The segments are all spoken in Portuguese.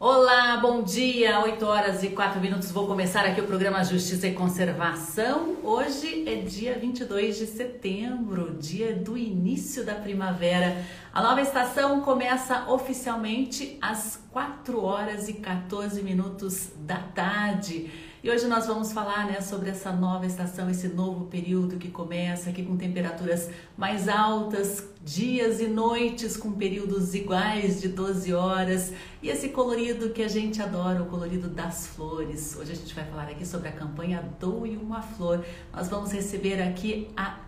Olá, bom dia, 8 horas e 4 minutos. Vou começar aqui o programa Justiça e Conservação. Hoje é dia 22 de setembro, dia do início da primavera. A nova estação começa oficialmente às 4 horas e 14 minutos da tarde. E hoje nós vamos falar né, sobre essa nova estação, esse novo período que começa aqui com temperaturas mais altas, dias e noites com períodos iguais de 12 horas e esse colorido que a gente adora, o colorido das flores. Hoje a gente vai falar aqui sobre a campanha Doe uma Flor. Nós vamos receber aqui a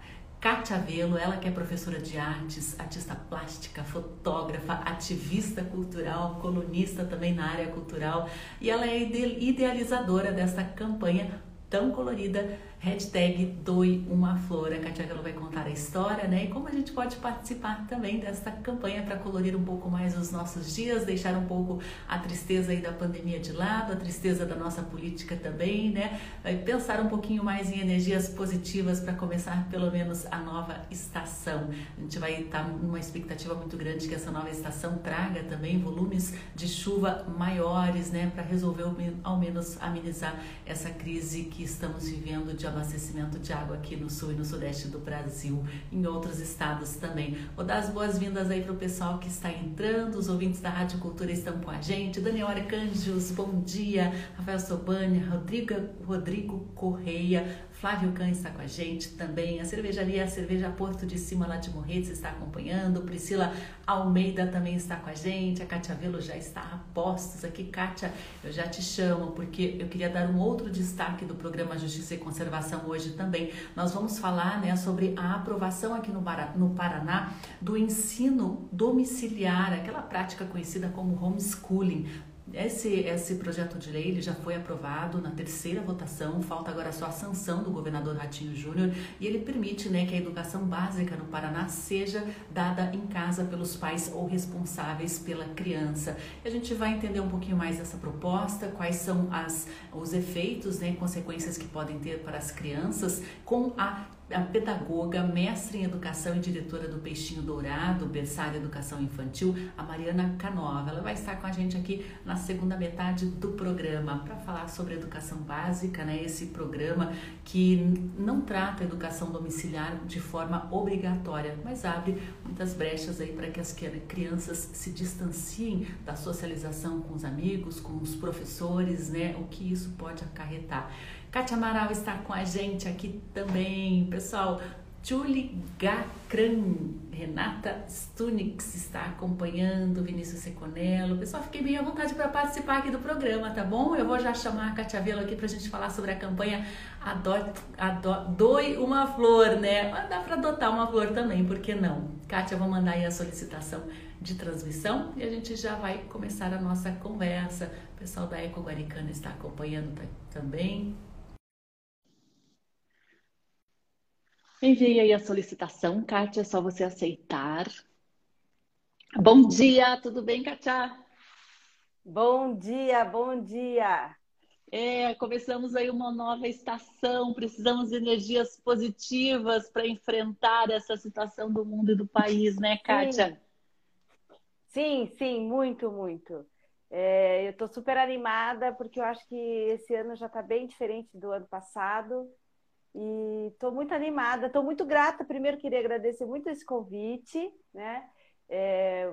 Kátia Velo, ela que é professora de artes, artista plástica, fotógrafa, ativista cultural, colunista também na área cultural, e ela é idealizadora dessa campanha tão colorida hashtag Doe uma Flor. A Katia vai contar a história, né? E como a gente pode participar também desta campanha para colorir um pouco mais os nossos dias, deixar um pouco a tristeza aí da pandemia de lado, a tristeza da nossa política também, né? Vai pensar um pouquinho mais em energias positivas para começar pelo menos a nova estação. A gente vai estar tá numa expectativa muito grande que essa nova estação traga também volumes de chuva maiores, né? Para resolver ao menos amenizar essa crise que estamos vivendo de abastecimento de água aqui no sul e no sudeste do Brasil, em outros estados também. Vou dar as boas-vindas aí para o pessoal que está entrando, os ouvintes da Rádio Cultura estão com a gente. Daniel Arcanjos, bom dia. Rafael Sobania, Rodrigo, Rodrigo Correia, Flávio Can está com a gente também. A cervejaria a Cerveja Porto de Cima lá de Morretes está acompanhando. Priscila Almeida também está com a gente. A Cátia Velo já está a postos aqui. Cátia, eu já te chamo porque eu queria dar um outro destaque do programa Justiça e Conservação hoje também. Nós vamos falar né, sobre a aprovação aqui no, no Paraná do ensino domiciliar, aquela prática conhecida como homeschooling. Esse, esse projeto de lei ele já foi aprovado na terceira votação, falta agora só a sanção do governador Ratinho Júnior e ele permite né, que a educação básica no Paraná seja dada em casa pelos pais ou responsáveis pela criança. E a gente vai entender um pouquinho mais dessa proposta, quais são as, os efeitos, né, consequências que podem ter para as crianças com a a pedagoga, mestre em educação e diretora do Peixinho Dourado, berçário Educação Infantil, a Mariana Canova. Ela vai estar com a gente aqui na segunda metade do programa para falar sobre educação básica, né? Esse programa que não trata a educação domiciliar de forma obrigatória, mas abre muitas brechas aí para que as crianças se distanciem da socialização com os amigos, com os professores, né? O que isso pode acarretar. Kátia Amaral está com a gente aqui também. Pessoal, Julie Gacran, Renata Stunix está acompanhando, Vinícius Seconello. Pessoal, fiquei bem à vontade para participar aqui do programa, tá bom? Eu vou já chamar a Katia Velo aqui para a gente falar sobre a campanha Adote, Adote, Doe uma Flor, né? Dá para adotar uma flor também, por que não? Kátia, vou mandar aí a solicitação de transmissão e a gente já vai começar a nossa conversa. O pessoal da Eco Guaricana está acompanhando também. Enviei aí a solicitação, Kátia, é só você aceitar. Bom dia, tudo bem, Kátia? Bom dia, bom dia. É, começamos aí uma nova estação, precisamos de energias positivas para enfrentar essa situação do mundo e do país, né, Kátia? Sim, sim, sim muito, muito. É, eu estou super animada porque eu acho que esse ano já está bem diferente do ano passado. E estou muito animada, estou muito grata. Primeiro, queria agradecer muito esse convite, né? É,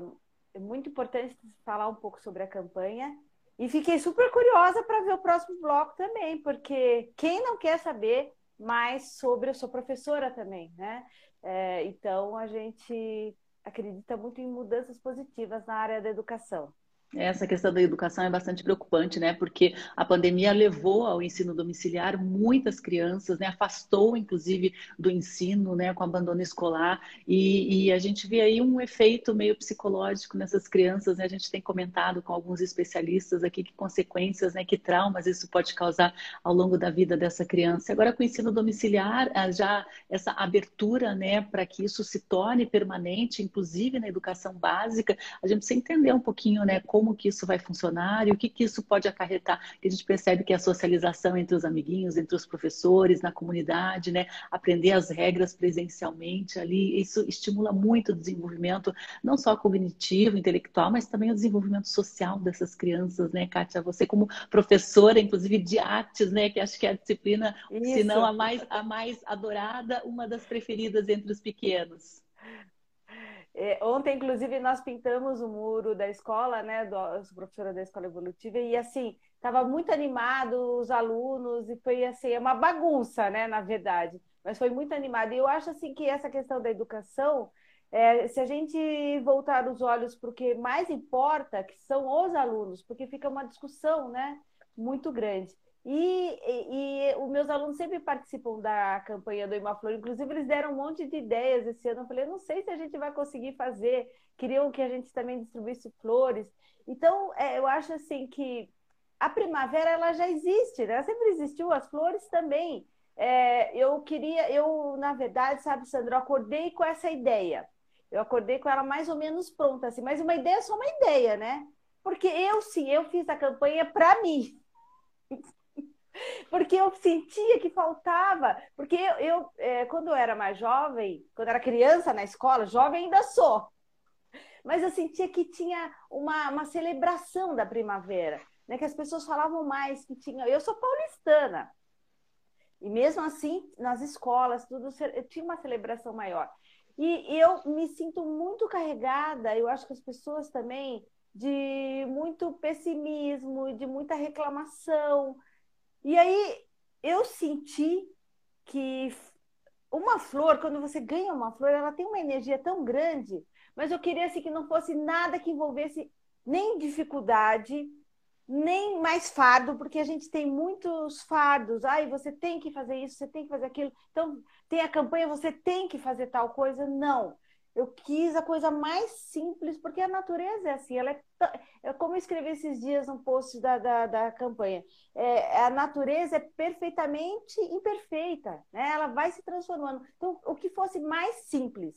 é muito importante falar um pouco sobre a campanha. E fiquei super curiosa para ver o próximo bloco também, porque quem não quer saber mais sobre, eu sou professora também, né? É, então, a gente acredita muito em mudanças positivas na área da educação. Essa questão da educação é bastante preocupante, né? Porque a pandemia levou ao ensino domiciliar muitas crianças, né? Afastou, inclusive, do ensino, né? Com abandono escolar. E, e, a gente vê aí um efeito meio psicológico nessas crianças, né? A gente tem comentado com alguns especialistas aqui que consequências, né? Que traumas isso pode causar ao longo da vida dessa criança. Agora, com o ensino domiciliar, ah, já essa abertura, né? Para que isso se torne permanente, inclusive na educação básica, a gente precisa entender um pouquinho, né? Como como que isso vai funcionar e o que, que isso pode acarretar. Que a gente percebe que a socialização entre os amiguinhos, entre os professores, na comunidade, né? Aprender as regras presencialmente ali, isso estimula muito o desenvolvimento, não só cognitivo, intelectual, mas também o desenvolvimento social dessas crianças, né, Kátia? Você como professora, inclusive de artes, né? Que acho que é a disciplina, isso. se não a mais, a mais adorada, uma das preferidas entre os pequenos. É, ontem, inclusive, nós pintamos o muro da escola, né? Do, eu sou professora da escola evolutiva, e assim, estava muito animado os alunos, e foi assim, é uma bagunça, né, na verdade, mas foi muito animado. E eu acho assim que essa questão da educação, é, se a gente voltar os olhos para o que mais importa, que são os alunos, porque fica uma discussão, né, muito grande. E, e, os meus alunos sempre participam da campanha do Imaflor, inclusive eles deram um monte de ideias esse ano. Eu falei, não sei se a gente vai conseguir fazer, queriam que a gente também distribuísse flores. Então, é, eu acho assim que a primavera ela já existe, né? Ela sempre existiu, as flores também. É, eu queria, eu, na verdade, sabe, Sandra, eu acordei com essa ideia. Eu acordei com ela mais ou menos pronta, assim, mas uma ideia é só uma ideia, né? Porque eu sim, eu fiz a campanha para mim porque eu sentia que faltava. Porque eu, eu é, quando eu era mais jovem, quando eu era criança na escola, jovem ainda sou, mas eu sentia que tinha uma, uma celebração da primavera, né? que as pessoas falavam mais, que tinha. Eu sou paulistana. E mesmo assim, nas escolas, tudo tinha uma celebração maior. E eu me sinto muito carregada, eu acho que as pessoas também, de muito pessimismo, de muita reclamação, e aí eu senti que uma flor, quando você ganha uma flor, ela tem uma energia tão grande, mas eu queria assim, que não fosse nada que envolvesse nem dificuldade, nem mais fardo, porque a gente tem muitos fardos. Ai, você tem que fazer isso, você tem que fazer aquilo. Então, tem a campanha, você tem que fazer tal coisa. Não. Eu quis a coisa mais simples, porque a natureza é assim, ela é, é como eu escrevi esses dias um post da, da, da campanha. É, a natureza é perfeitamente imperfeita, né? ela vai se transformando. Então, o que fosse mais simples.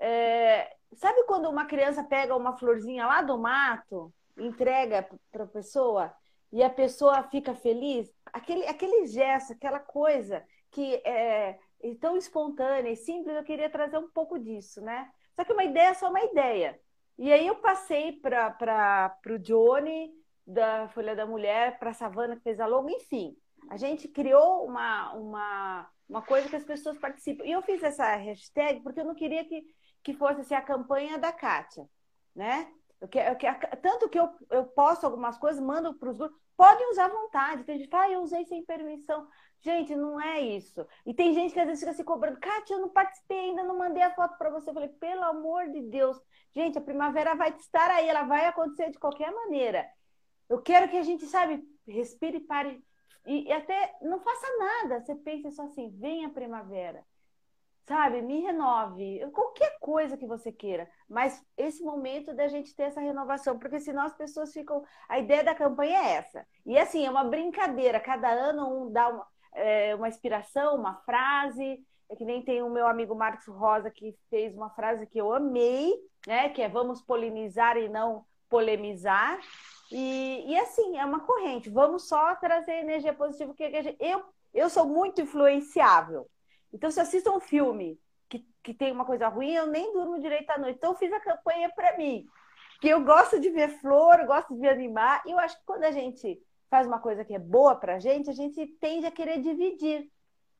É, sabe quando uma criança pega uma florzinha lá do mato, entrega para a pessoa, e a pessoa fica feliz? Aquele, aquele gesto, aquela coisa que é, e tão espontânea e simples, eu queria trazer um pouco disso, né? Só que uma ideia é só uma ideia. E aí eu passei para o Johnny, da Folha da Mulher, para a Savana, que fez a logo, enfim. A gente criou uma, uma, uma coisa que as pessoas participam. E eu fiz essa hashtag porque eu não queria que, que fosse assim, a campanha da Kátia, né? Eu que, eu que, tanto que eu, eu posto algumas coisas, mando para os grupos, podem usar à vontade. Tem gente que ah, eu usei sem permissão. Gente, não é isso. E tem gente que às vezes fica se cobrando, Kátia, eu não participei ainda, não mandei a foto para você. Eu falei, pelo amor de Deus, gente, a primavera vai estar aí, ela vai acontecer de qualquer maneira. Eu quero que a gente, sabe, respire, pare e, e até não faça nada. Você pensa só assim, vem a primavera sabe, me renove, qualquer coisa que você queira, mas esse momento da gente ter essa renovação, porque senão as pessoas ficam. A ideia da campanha é essa. E assim, é uma brincadeira, cada ano um dá uma, é, uma inspiração, uma frase. É que nem tem o meu amigo Marcos Rosa que fez uma frase que eu amei, né? Que é vamos polinizar e não polemizar. E, e assim, é uma corrente. Vamos só trazer energia positiva. Que gente, eu, eu sou muito influenciável. Então, se eu assisto um filme que, que tem uma coisa ruim, eu nem durmo direito à noite. Então, eu fiz a campanha para mim. Que eu gosto de ver flor, gosto de me animar. E eu acho que quando a gente faz uma coisa que é boa para a gente, a gente tende a querer dividir.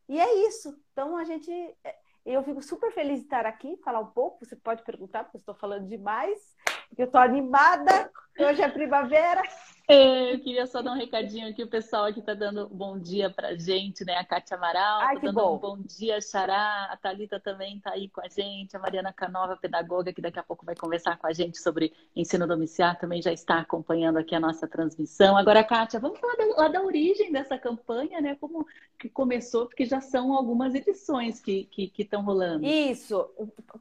E é isso. Então a gente. É, eu fico super feliz de estar aqui, falar um pouco. Você pode perguntar, porque eu estou falando demais. Eu estou animada. Hoje é primavera. É, eu queria só dar um recadinho aqui, o pessoal aqui está dando bom dia pra gente, né? A Kátia Amaral, Ai, tá dando bom. um bom dia, Xará, a Thalita também está aí com a gente, a Mariana Canova, pedagoga, que daqui a pouco vai conversar com a gente sobre ensino domiciliar, também já está acompanhando aqui a nossa transmissão. Agora, Kátia, vamos falar da, lá da origem dessa campanha, né? Como que começou, porque já são algumas edições que estão rolando. Isso.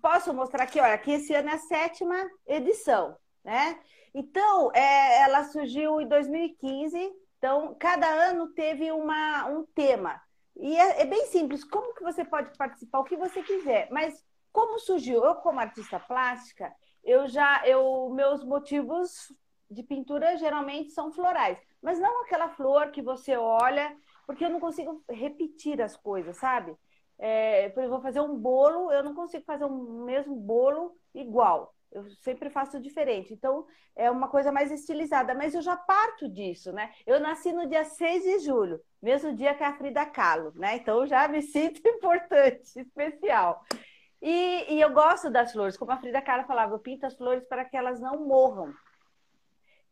Posso mostrar aqui, olha, aqui esse ano é a sétima edição, né? Então, é, ela surgiu em 2015. Então, cada ano teve uma, um tema. E é, é, bem simples. Como que você pode participar? O que você quiser. Mas como surgiu? Eu, como artista plástica, eu já, eu, meus motivos de pintura geralmente são florais, mas não aquela flor que você olha, porque eu não consigo repetir as coisas, sabe? É, eu vou fazer um bolo, eu não consigo fazer o mesmo bolo igual. Eu sempre faço diferente. Então, é uma coisa mais estilizada, mas eu já parto disso, né? Eu nasci no dia 6 de julho, mesmo dia que a Frida Kahlo, né? Então, já me sinto importante, especial. E, e eu gosto das flores, como a Frida Kahlo falava, eu pinto as flores para que elas não morram.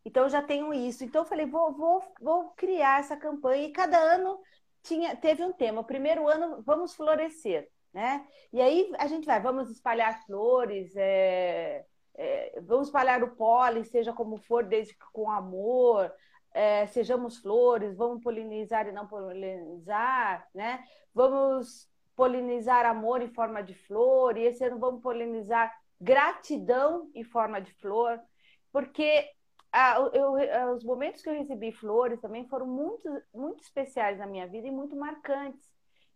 Então, eu já tenho isso. Então, eu falei, vou, vou, vou criar essa campanha. E cada ano tinha, teve um tema. O primeiro ano, vamos florescer né? E aí a gente vai, vamos espalhar flores, é, é, vamos espalhar o pólen, seja como for, desde que com amor, é, sejamos flores, vamos polinizar e não polinizar, né? Vamos polinizar amor em forma de flor, e esse ano vamos polinizar gratidão em forma de flor, porque eu, os momentos que eu recebi flores também foram muito, muito especiais na minha vida e muito marcantes.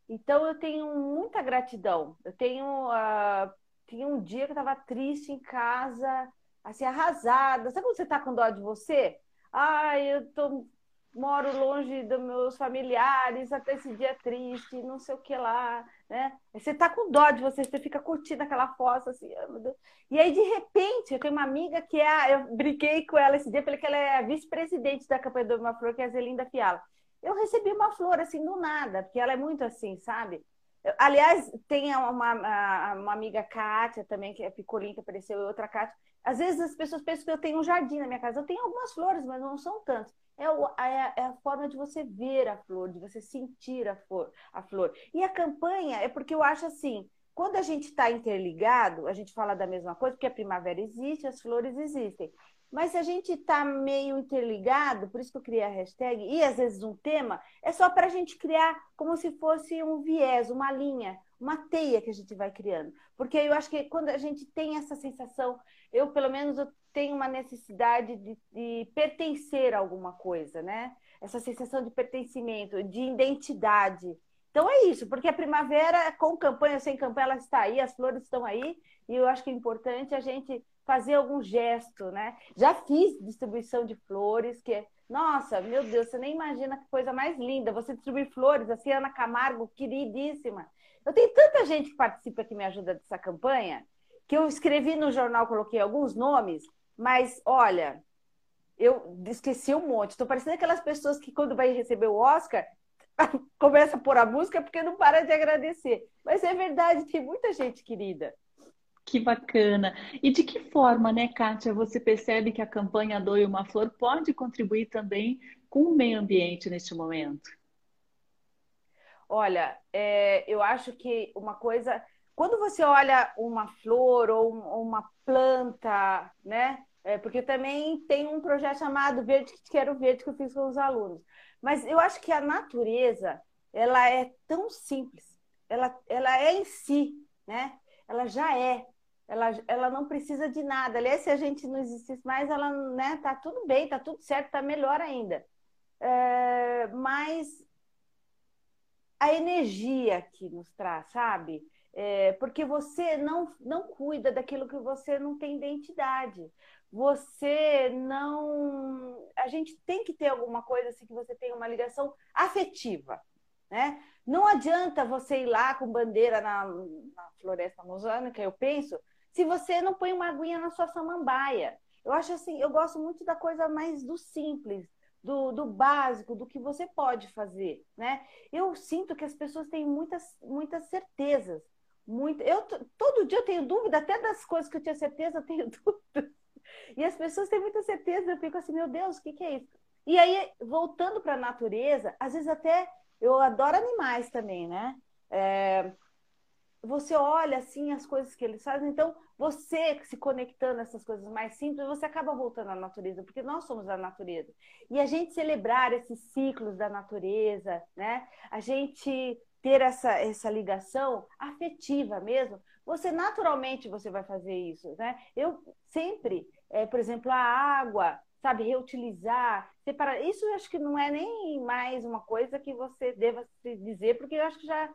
Então eu tenho muita gratidão. Eu tenho uh, tinha um dia que eu estava triste em casa, assim arrasada. Sabe quando você está com dó de você? Ai, eu tô moro longe dos meus familiares, até esse dia triste, não sei o que lá, né? Você tá com dó de você, você fica curtindo aquela fossa, assim, oh, e aí de repente, eu tenho uma amiga que é, eu brinquei com ela esse dia, falei que ela é a vice-presidente da campanha do Uma Flor, que é a Zelinda Fiala eu recebi uma flor assim do nada, porque ela é muito assim, sabe? Aliás, tem uma, uma amiga Kátia também, que é picolim, que apareceu, e outra Kátia. Às vezes as pessoas pensam que eu tenho um jardim na minha casa. Eu tenho algumas flores, mas não são tantas. É, o, é, é a forma de você ver a flor, de você sentir a flor, a flor. E a campanha é porque eu acho assim, quando a gente está interligado, a gente fala da mesma coisa, porque a primavera existe, as flores existem. Mas se a gente está meio interligado, por isso que eu criei a hashtag, e às vezes um tema, é só para a gente criar como se fosse um viés, uma linha, uma teia que a gente vai criando. Porque eu acho que quando a gente tem essa sensação, eu pelo menos eu tenho uma necessidade de, de pertencer a alguma coisa, né? Essa sensação de pertencimento, de identidade. Então é isso, porque a primavera, com campanha, sem campanha, ela está aí, as flores estão aí, e eu acho que é importante a gente fazer algum gesto, né? Já fiz distribuição de flores, que nossa, meu Deus, você nem imagina que coisa mais linda. Você distribuir flores, assim, Ana Camargo, queridíssima. Eu tenho tanta gente que participa que me ajuda dessa campanha, que eu escrevi no jornal, coloquei alguns nomes, mas olha, eu esqueci um monte. Estou parecendo aquelas pessoas que, quando vai receber o Oscar, começa a pôr a música porque não para de agradecer. Mas é verdade, tem muita gente querida. Que bacana. E de que forma, né, Kátia, você percebe que a campanha Doe uma Flor pode contribuir também com o meio ambiente neste momento? Olha, é, eu acho que uma coisa. Quando você olha uma flor ou uma planta, né? É, porque também tem um projeto chamado Verde que Quero Verde que eu fiz com os alunos. Mas eu acho que a natureza, ela é tão simples. Ela, ela é em si, né? Ela já é ela, ela não precisa de nada. Aliás, se a gente não existisse mais, ela né, tá tudo bem, tá tudo certo, tá melhor ainda. É, mas a energia que nos traz, sabe? É, porque você não, não cuida daquilo que você não tem identidade. Você não. A gente tem que ter alguma coisa assim que você tenha uma ligação afetiva. Né? Não adianta você ir lá com bandeira na, na floresta amazônica, eu penso, se você não põe uma aguinha na sua samambaia. Eu acho assim, eu gosto muito da coisa mais do simples, do, do básico, do que você pode fazer, né? Eu sinto que as pessoas têm muitas, muitas certezas. Muito, eu todo dia eu tenho dúvida, até das coisas que eu tinha certeza, eu tenho dúvida. E as pessoas têm muita certeza, eu fico assim, meu Deus, o que, que é isso? E aí, voltando para a natureza, às vezes até eu adoro animais também, né? É, você olha assim as coisas que eles fazem, então você se conectando a essas coisas mais simples, você acaba voltando à natureza, porque nós somos a natureza. E a gente celebrar esses ciclos da natureza, né? A gente ter essa, essa ligação afetiva mesmo, você naturalmente você vai fazer isso, né? Eu sempre, é, por exemplo, a água, sabe, reutilizar, separar. Isso eu acho que não é nem mais uma coisa que você deva se dizer, porque eu acho que já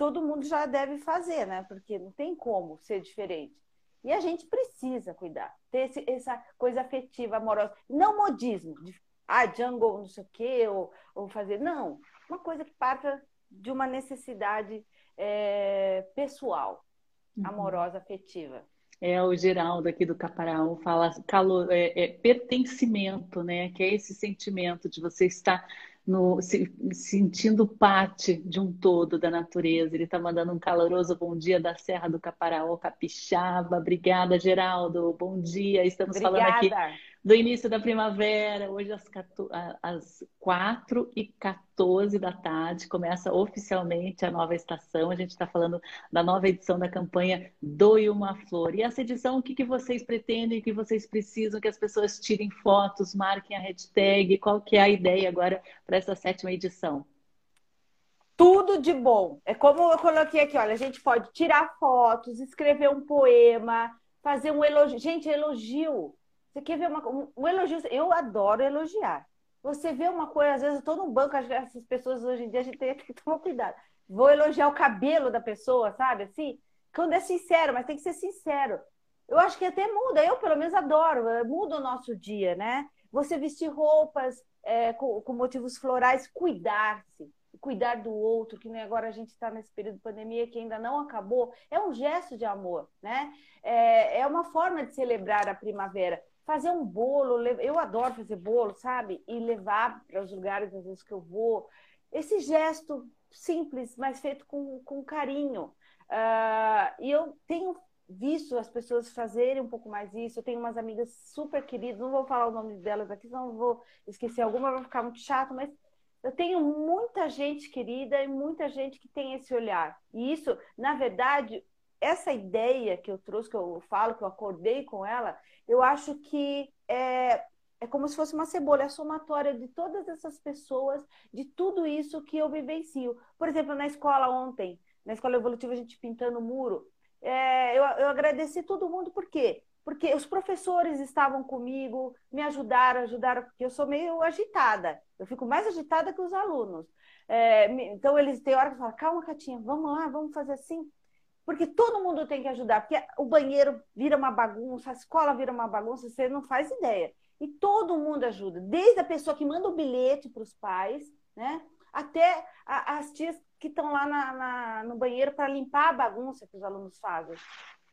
todo mundo já deve fazer, né? Porque não tem como ser diferente. E a gente precisa cuidar, ter esse, essa coisa afetiva, amorosa. Não modismo, de ah, jungle, não sei o quê, ou, ou fazer. Não, uma coisa que parta de uma necessidade é, pessoal, uhum. amorosa, afetiva. É, o Geraldo aqui do Caparaó fala calor, é, é, pertencimento, né? Que é esse sentimento de você estar no, se, sentindo parte de um todo da natureza. Ele está mandando um caloroso bom dia da Serra do Caparaó, Capixaba. Obrigada, Geraldo. Bom dia. Estamos Obrigada. falando aqui do início da primavera, hoje às, 14, às 4 e 14 da tarde, começa oficialmente a nova estação. A gente está falando da nova edição da campanha Doe uma Flor. E essa edição, o que, que vocês pretendem, o que vocês precisam, que as pessoas tirem fotos, marquem a hashtag, qual que é a ideia agora para essa sétima edição? Tudo de bom. É como eu coloquei aqui, olha, a gente pode tirar fotos, escrever um poema, fazer um elogio. Gente, elogio você quer ver uma, um, um elogio? Eu adoro elogiar. Você vê uma coisa, às vezes eu estou no banco, essas pessoas hoje em dia a gente tem que tomar cuidado. Vou elogiar o cabelo da pessoa, sabe? Assim, quando é sincero, mas tem que ser sincero. Eu acho que até muda, eu pelo menos adoro, eh, muda o nosso dia, né? Você vestir roupas é, com, com motivos florais, cuidar-se cuidar do outro, que nem agora a gente está nesse período de pandemia que ainda não acabou, é um gesto de amor, né? É, é uma forma de celebrar a primavera fazer um bolo, eu adoro fazer bolo, sabe? E levar para os lugares às vezes que eu vou. Esse gesto simples, mas feito com, com carinho. Uh, e eu tenho visto as pessoas fazerem um pouco mais isso. Eu tenho umas amigas super queridas, não vou falar o nome delas aqui, senão vou esquecer alguma, vai ficar muito chato, mas eu tenho muita gente querida e muita gente que tem esse olhar. E isso, na verdade, essa ideia que eu trouxe, que eu falo, que eu acordei com ela, eu acho que é, é como se fosse uma cebola, é a somatória de todas essas pessoas, de tudo isso que eu vivencio. Por exemplo, na escola ontem, na escola evolutiva, a gente pintando o muro, é, eu, eu agradeci todo mundo, por quê? Porque os professores estavam comigo, me ajudaram, ajudaram, porque eu sou meio agitada, eu fico mais agitada que os alunos. É, então, eles têm hora que falam, calma, Catinha, vamos lá, vamos fazer assim. Porque todo mundo tem que ajudar, porque o banheiro vira uma bagunça, a escola vira uma bagunça, você não faz ideia. E todo mundo ajuda, desde a pessoa que manda o bilhete para os pais, né? até a, as tias que estão lá na, na, no banheiro para limpar a bagunça que os alunos fazem.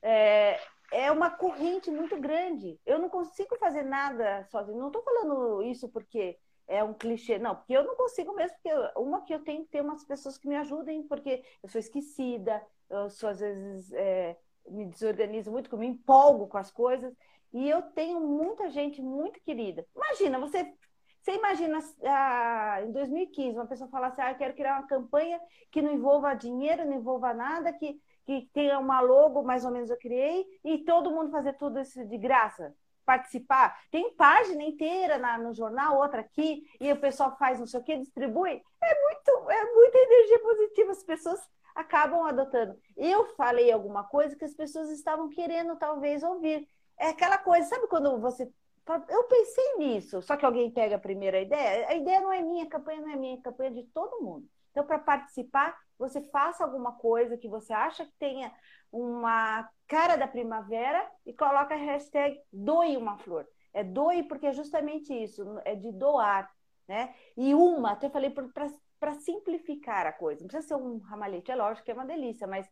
É, é uma corrente muito grande. Eu não consigo fazer nada sozinho. Não estou falando isso porque é um clichê, não, porque eu não consigo mesmo, porque uma que eu tenho que ter umas pessoas que me ajudem, porque eu sou esquecida, eu sou, às vezes é, me desorganizo muito, eu me empolgo com as coisas. E eu tenho muita gente muito querida. Imagina, você, você imagina ah, em 2015 uma pessoa falar assim: ah, eu quero criar uma campanha que não envolva dinheiro, não envolva nada, que, que tenha uma logo, mais ou menos eu criei, e todo mundo fazer tudo isso de graça participar. Tem página inteira na, no jornal, outra aqui, e o pessoal faz não sei o que, distribui. É muito, é muita energia positiva. As pessoas acabam adotando. Eu falei alguma coisa que as pessoas estavam querendo talvez ouvir. É aquela coisa, sabe quando você. Eu pensei nisso, só que alguém pega a primeira ideia. A ideia não é minha, a campanha não é minha, a campanha é de todo mundo. Então, para participar, você faça alguma coisa que você acha que tenha uma cara da primavera e coloca a hashtag doe uma flor. É doe porque é justamente isso, é de doar. Né? E uma, até falei para simplificar a coisa. Não precisa ser um ramalhete, é lógico que é uma delícia, mas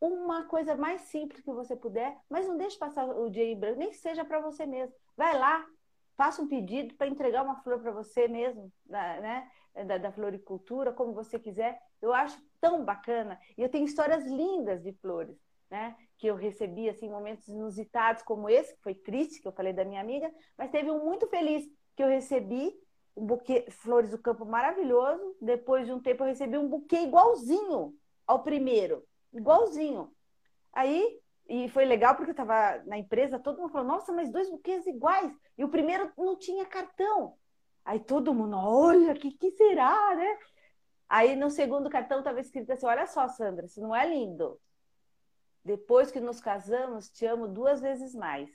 uma coisa mais simples que você puder, mas não deixe passar o dia em branco, nem que seja para você mesmo. Vai lá, faça um pedido para entregar uma flor para você mesmo, né? Da, da, floricultura, como você quiser. Eu acho tão bacana. E eu tenho histórias lindas de flores, né? Que eu recebi, assim, momentos inusitados como esse, que foi triste, que eu falei da minha amiga, mas teve um muito feliz que eu recebi um buquê Flores do Campo maravilhoso. Depois de um tempo eu recebi um buquê igualzinho ao primeiro, igualzinho. Aí, e foi legal porque eu estava na empresa, todo mundo falou: "Nossa, mas dois buquês iguais". E o primeiro não tinha cartão. Aí todo mundo, olha, que que será, né? Aí no segundo cartão estava escrito assim: "Olha só, Sandra, se não é lindo. Depois que nos casamos, te amo duas vezes mais".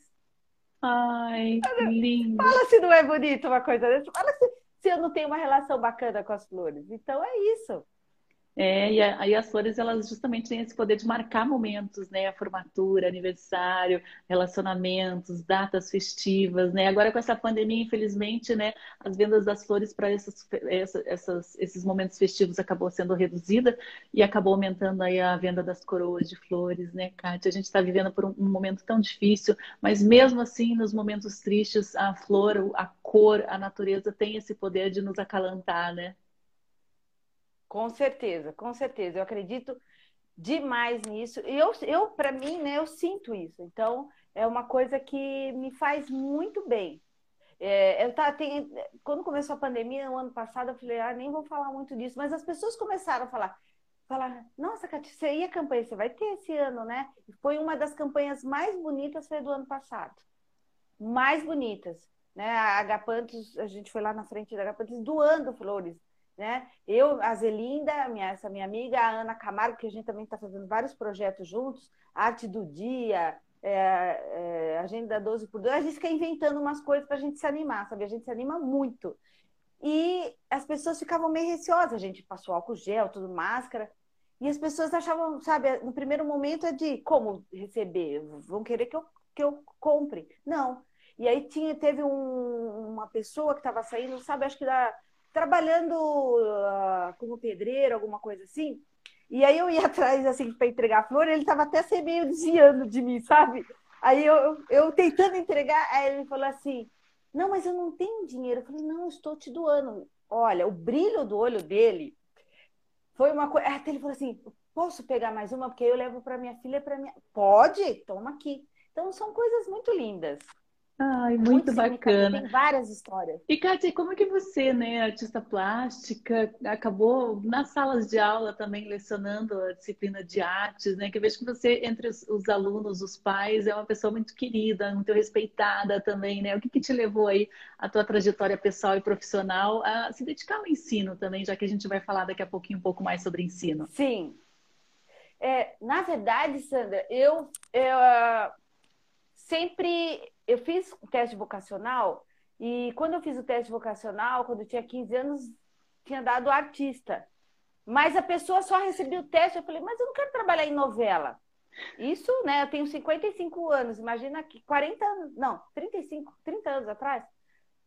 Ai, que lindo. Fala se não é bonito uma coisa dessa. Fala se, se eu não tenho uma relação bacana com as flores. Então é isso. É, e aí as flores, elas justamente têm esse poder de marcar momentos, né? Formatura, aniversário, relacionamentos, datas festivas, né? Agora com essa pandemia, infelizmente, né? As vendas das flores para esses, essas, esses momentos festivos acabou sendo reduzida e acabou aumentando aí a venda das coroas de flores, né, Kátia? A gente está vivendo por um momento tão difícil, mas mesmo assim, nos momentos tristes, a flor, a cor, a natureza tem esse poder de nos acalantar, né? Com certeza, com certeza. Eu acredito demais nisso. E eu, eu para mim, né, eu sinto isso. Então, é uma coisa que me faz muito bem. É, eu tá, tem, quando começou a pandemia, no ano passado, eu falei, ah, nem vou falar muito disso. Mas as pessoas começaram a falar, falar, nossa, Cátia, você ia campanha, você vai ter esse ano, né? Foi uma das campanhas mais bonitas, foi do ano passado. Mais bonitas. Né? A Agapantos, a gente foi lá na frente da Agapantos doando flores né? Eu, a Zelinda, minha, essa minha amiga, a Ana Camargo, que a gente também está fazendo vários projetos juntos, Arte do Dia, é, é, Agenda 12 por 2, a gente fica inventando umas coisas para a gente se animar, sabe? A gente se anima muito. E as pessoas ficavam meio receosas, a gente passou álcool gel, tudo máscara, e as pessoas achavam, sabe, no primeiro momento é de como receber, vão querer que eu, que eu compre. Não. E aí tinha, teve um, uma pessoa que estava saindo, sabe, acho que da trabalhando uh, como pedreiro, alguma coisa assim. E aí eu ia atrás, assim, para entregar a flor, ele estava até assim, meio desviando de mim, sabe? Aí eu, eu tentando entregar, aí ele falou assim: Não, mas eu não tenho dinheiro. Eu falei: Não, estou te doando. Olha, o brilho do olho dele foi uma coisa. Até ele falou assim: Posso pegar mais uma? Porque eu levo para minha filha para minha. Pode, toma aqui. Então são coisas muito lindas. Ai, muito, muito bacana. Tem várias histórias. E, Kátia, como é que você, né, artista plástica, acabou nas salas de aula também lecionando a disciplina de artes, né? Que eu vejo que você, entre os, os alunos, os pais, é uma pessoa muito querida, muito respeitada também, né? O que, que te levou aí a tua trajetória pessoal e profissional a se dedicar ao ensino também, já que a gente vai falar daqui a pouquinho um pouco mais sobre ensino? Sim. É, na verdade, Sandra, eu, eu sempre eu fiz o teste vocacional e quando eu fiz o teste vocacional, quando eu tinha 15 anos, tinha dado artista. Mas a pessoa só recebia o teste, eu falei, mas eu não quero trabalhar em novela. Isso, né, eu tenho 55 anos, imagina que 40 anos, não, 35, 30 anos atrás.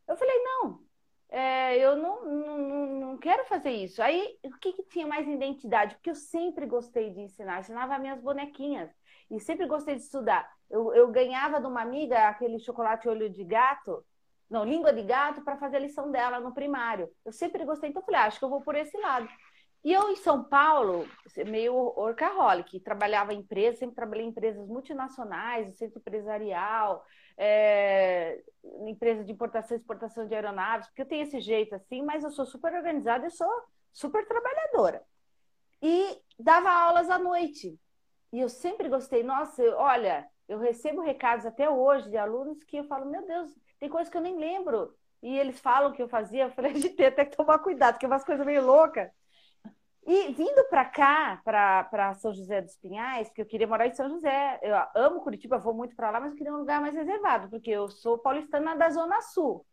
Eu falei, não, é, eu não, não, não quero fazer isso. Aí, o que, que tinha mais identidade? Porque eu sempre gostei de ensinar, ensinava minhas bonequinhas e sempre gostei de estudar. Eu, eu ganhava de uma amiga aquele chocolate olho de gato, não, língua de gato, para fazer a lição dela no primário. Eu sempre gostei, então falei, ah, acho que eu vou por esse lado. E eu, em São Paulo, meio workaholic, trabalhava em empresas, sempre trabalhei em empresas multinacionais, centro empresarial, é, empresa de importação e exportação de aeronaves, porque eu tenho esse jeito assim, mas eu sou super organizada e sou super trabalhadora. E dava aulas à noite. E eu sempre gostei, nossa, olha, eu recebo recados até hoje de alunos que eu falo, meu Deus, tem coisas que eu nem lembro. E eles falam que eu fazia, eu falei, gente tem até que tomar cuidado, porque é umas coisas meio loucas. E vindo para cá, para São José dos Pinhais, porque eu queria morar em São José, eu amo Curitiba, vou muito para lá, mas eu queria um lugar mais reservado, porque eu sou paulistana da Zona Sul,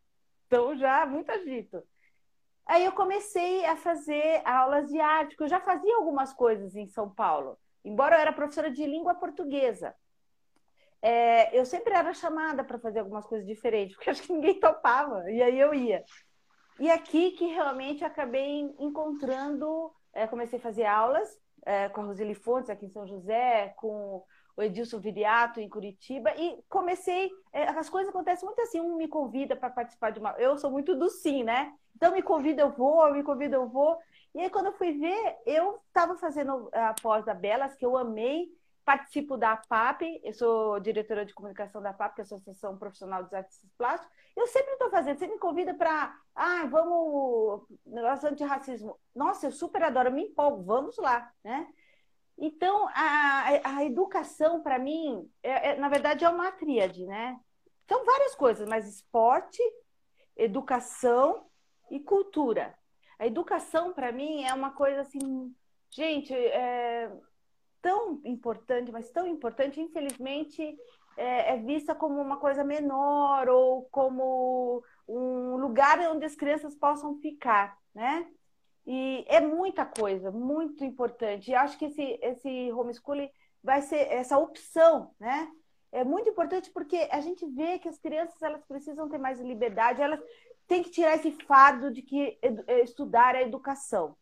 então já muito agito. Aí eu comecei a fazer aulas de arte, porque eu já fazia algumas coisas em São Paulo, embora eu era professora de língua portuguesa é, eu sempre era chamada para fazer algumas coisas diferentes, porque acho que ninguém topava, e aí eu ia. E aqui que realmente acabei encontrando, é, comecei a fazer aulas é, com a Roseli Fontes aqui em São José, com o Edilson Viriato em Curitiba, e comecei, é, as coisas acontecem muito assim, um me convida para participar de uma, eu sou muito do sim, né? Então me convida, eu vou, me convida, eu vou, e aí quando eu fui ver, eu estava fazendo a pós da Belas, que eu amei, participo da APAP, eu sou diretora de comunicação da APAP, que é a Associação Profissional dos Artistas Plásticos. Eu sempre estou fazendo, você me convida para, ah, vamos, negócio antirracismo. Nossa, eu super adoro, me empolgo, vamos lá, né? Então, a, a educação, para mim, é, é, na verdade, é uma tríade, né? São várias coisas, mas esporte, educação e cultura. A educação, para mim, é uma coisa assim, gente, é, tão importante, mas tão importante, infelizmente, é, é, vista como uma coisa menor ou como um lugar onde as crianças possam ficar, né? E é muita coisa, muito importante. E acho que esse, esse homeschooling vai ser essa opção, né? É muito importante porque a gente vê que as crianças elas precisam ter mais liberdade, elas têm que tirar esse fardo de que é, estudar é educação.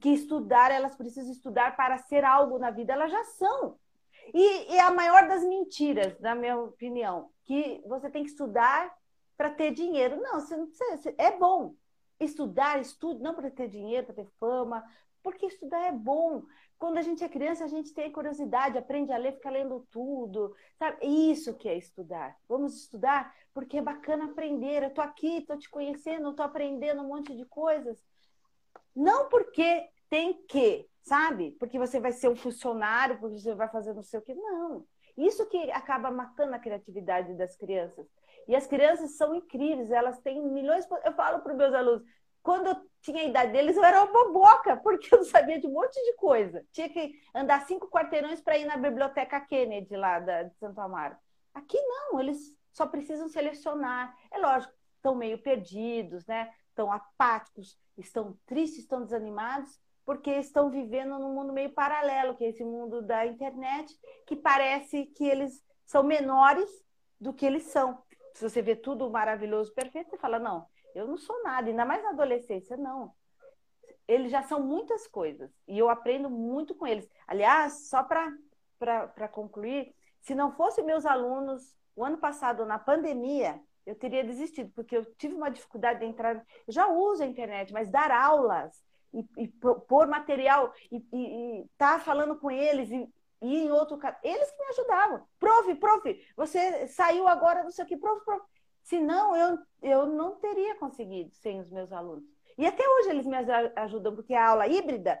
Que estudar, elas precisam estudar para ser algo na vida, elas já são. E, e a maior das mentiras, na minha opinião, que você tem que estudar para ter dinheiro. Não, você não precisa, é bom. Estudar, estudo, não para ter dinheiro, para ter fama, porque estudar é bom. Quando a gente é criança, a gente tem curiosidade, aprende a ler, fica lendo tudo, sabe? Isso que é estudar. Vamos estudar porque é bacana aprender. Eu tô aqui, tô te conhecendo, tô aprendendo um monte de coisas. Não porque tem que, sabe? Porque você vai ser um funcionário, porque você vai fazer não sei o que. Não. Isso que acaba matando a criatividade das crianças. E as crianças são incríveis, elas têm milhões. Eu falo para os meus alunos, quando eu tinha a idade deles, eu era uma boboca, porque eu sabia de um monte de coisa. Tinha que andar cinco quarteirões para ir na biblioteca Kennedy, lá da, de Santo Amaro. Aqui não, eles só precisam selecionar. É lógico, estão meio perdidos, né? Estão apáticos, estão tristes, estão desanimados, porque estão vivendo num mundo meio paralelo, que é esse mundo da internet, que parece que eles são menores do que eles são. Se você vê tudo maravilhoso, perfeito, você fala, não, eu não sou nada, ainda mais na adolescência, não. Eles já são muitas coisas e eu aprendo muito com eles. Aliás, só para concluir, se não fossem meus alunos, o ano passado, na pandemia, eu teria desistido, porque eu tive uma dificuldade de entrar. Eu já uso a internet, mas dar aulas e, e pôr material e estar tá falando com eles e, e em outro eles que me ajudavam. Prof, prof, você saiu agora, não sei o que, prof, prof. Senão eu, eu não teria conseguido sem os meus alunos. E até hoje eles me ajudam, porque a aula híbrida,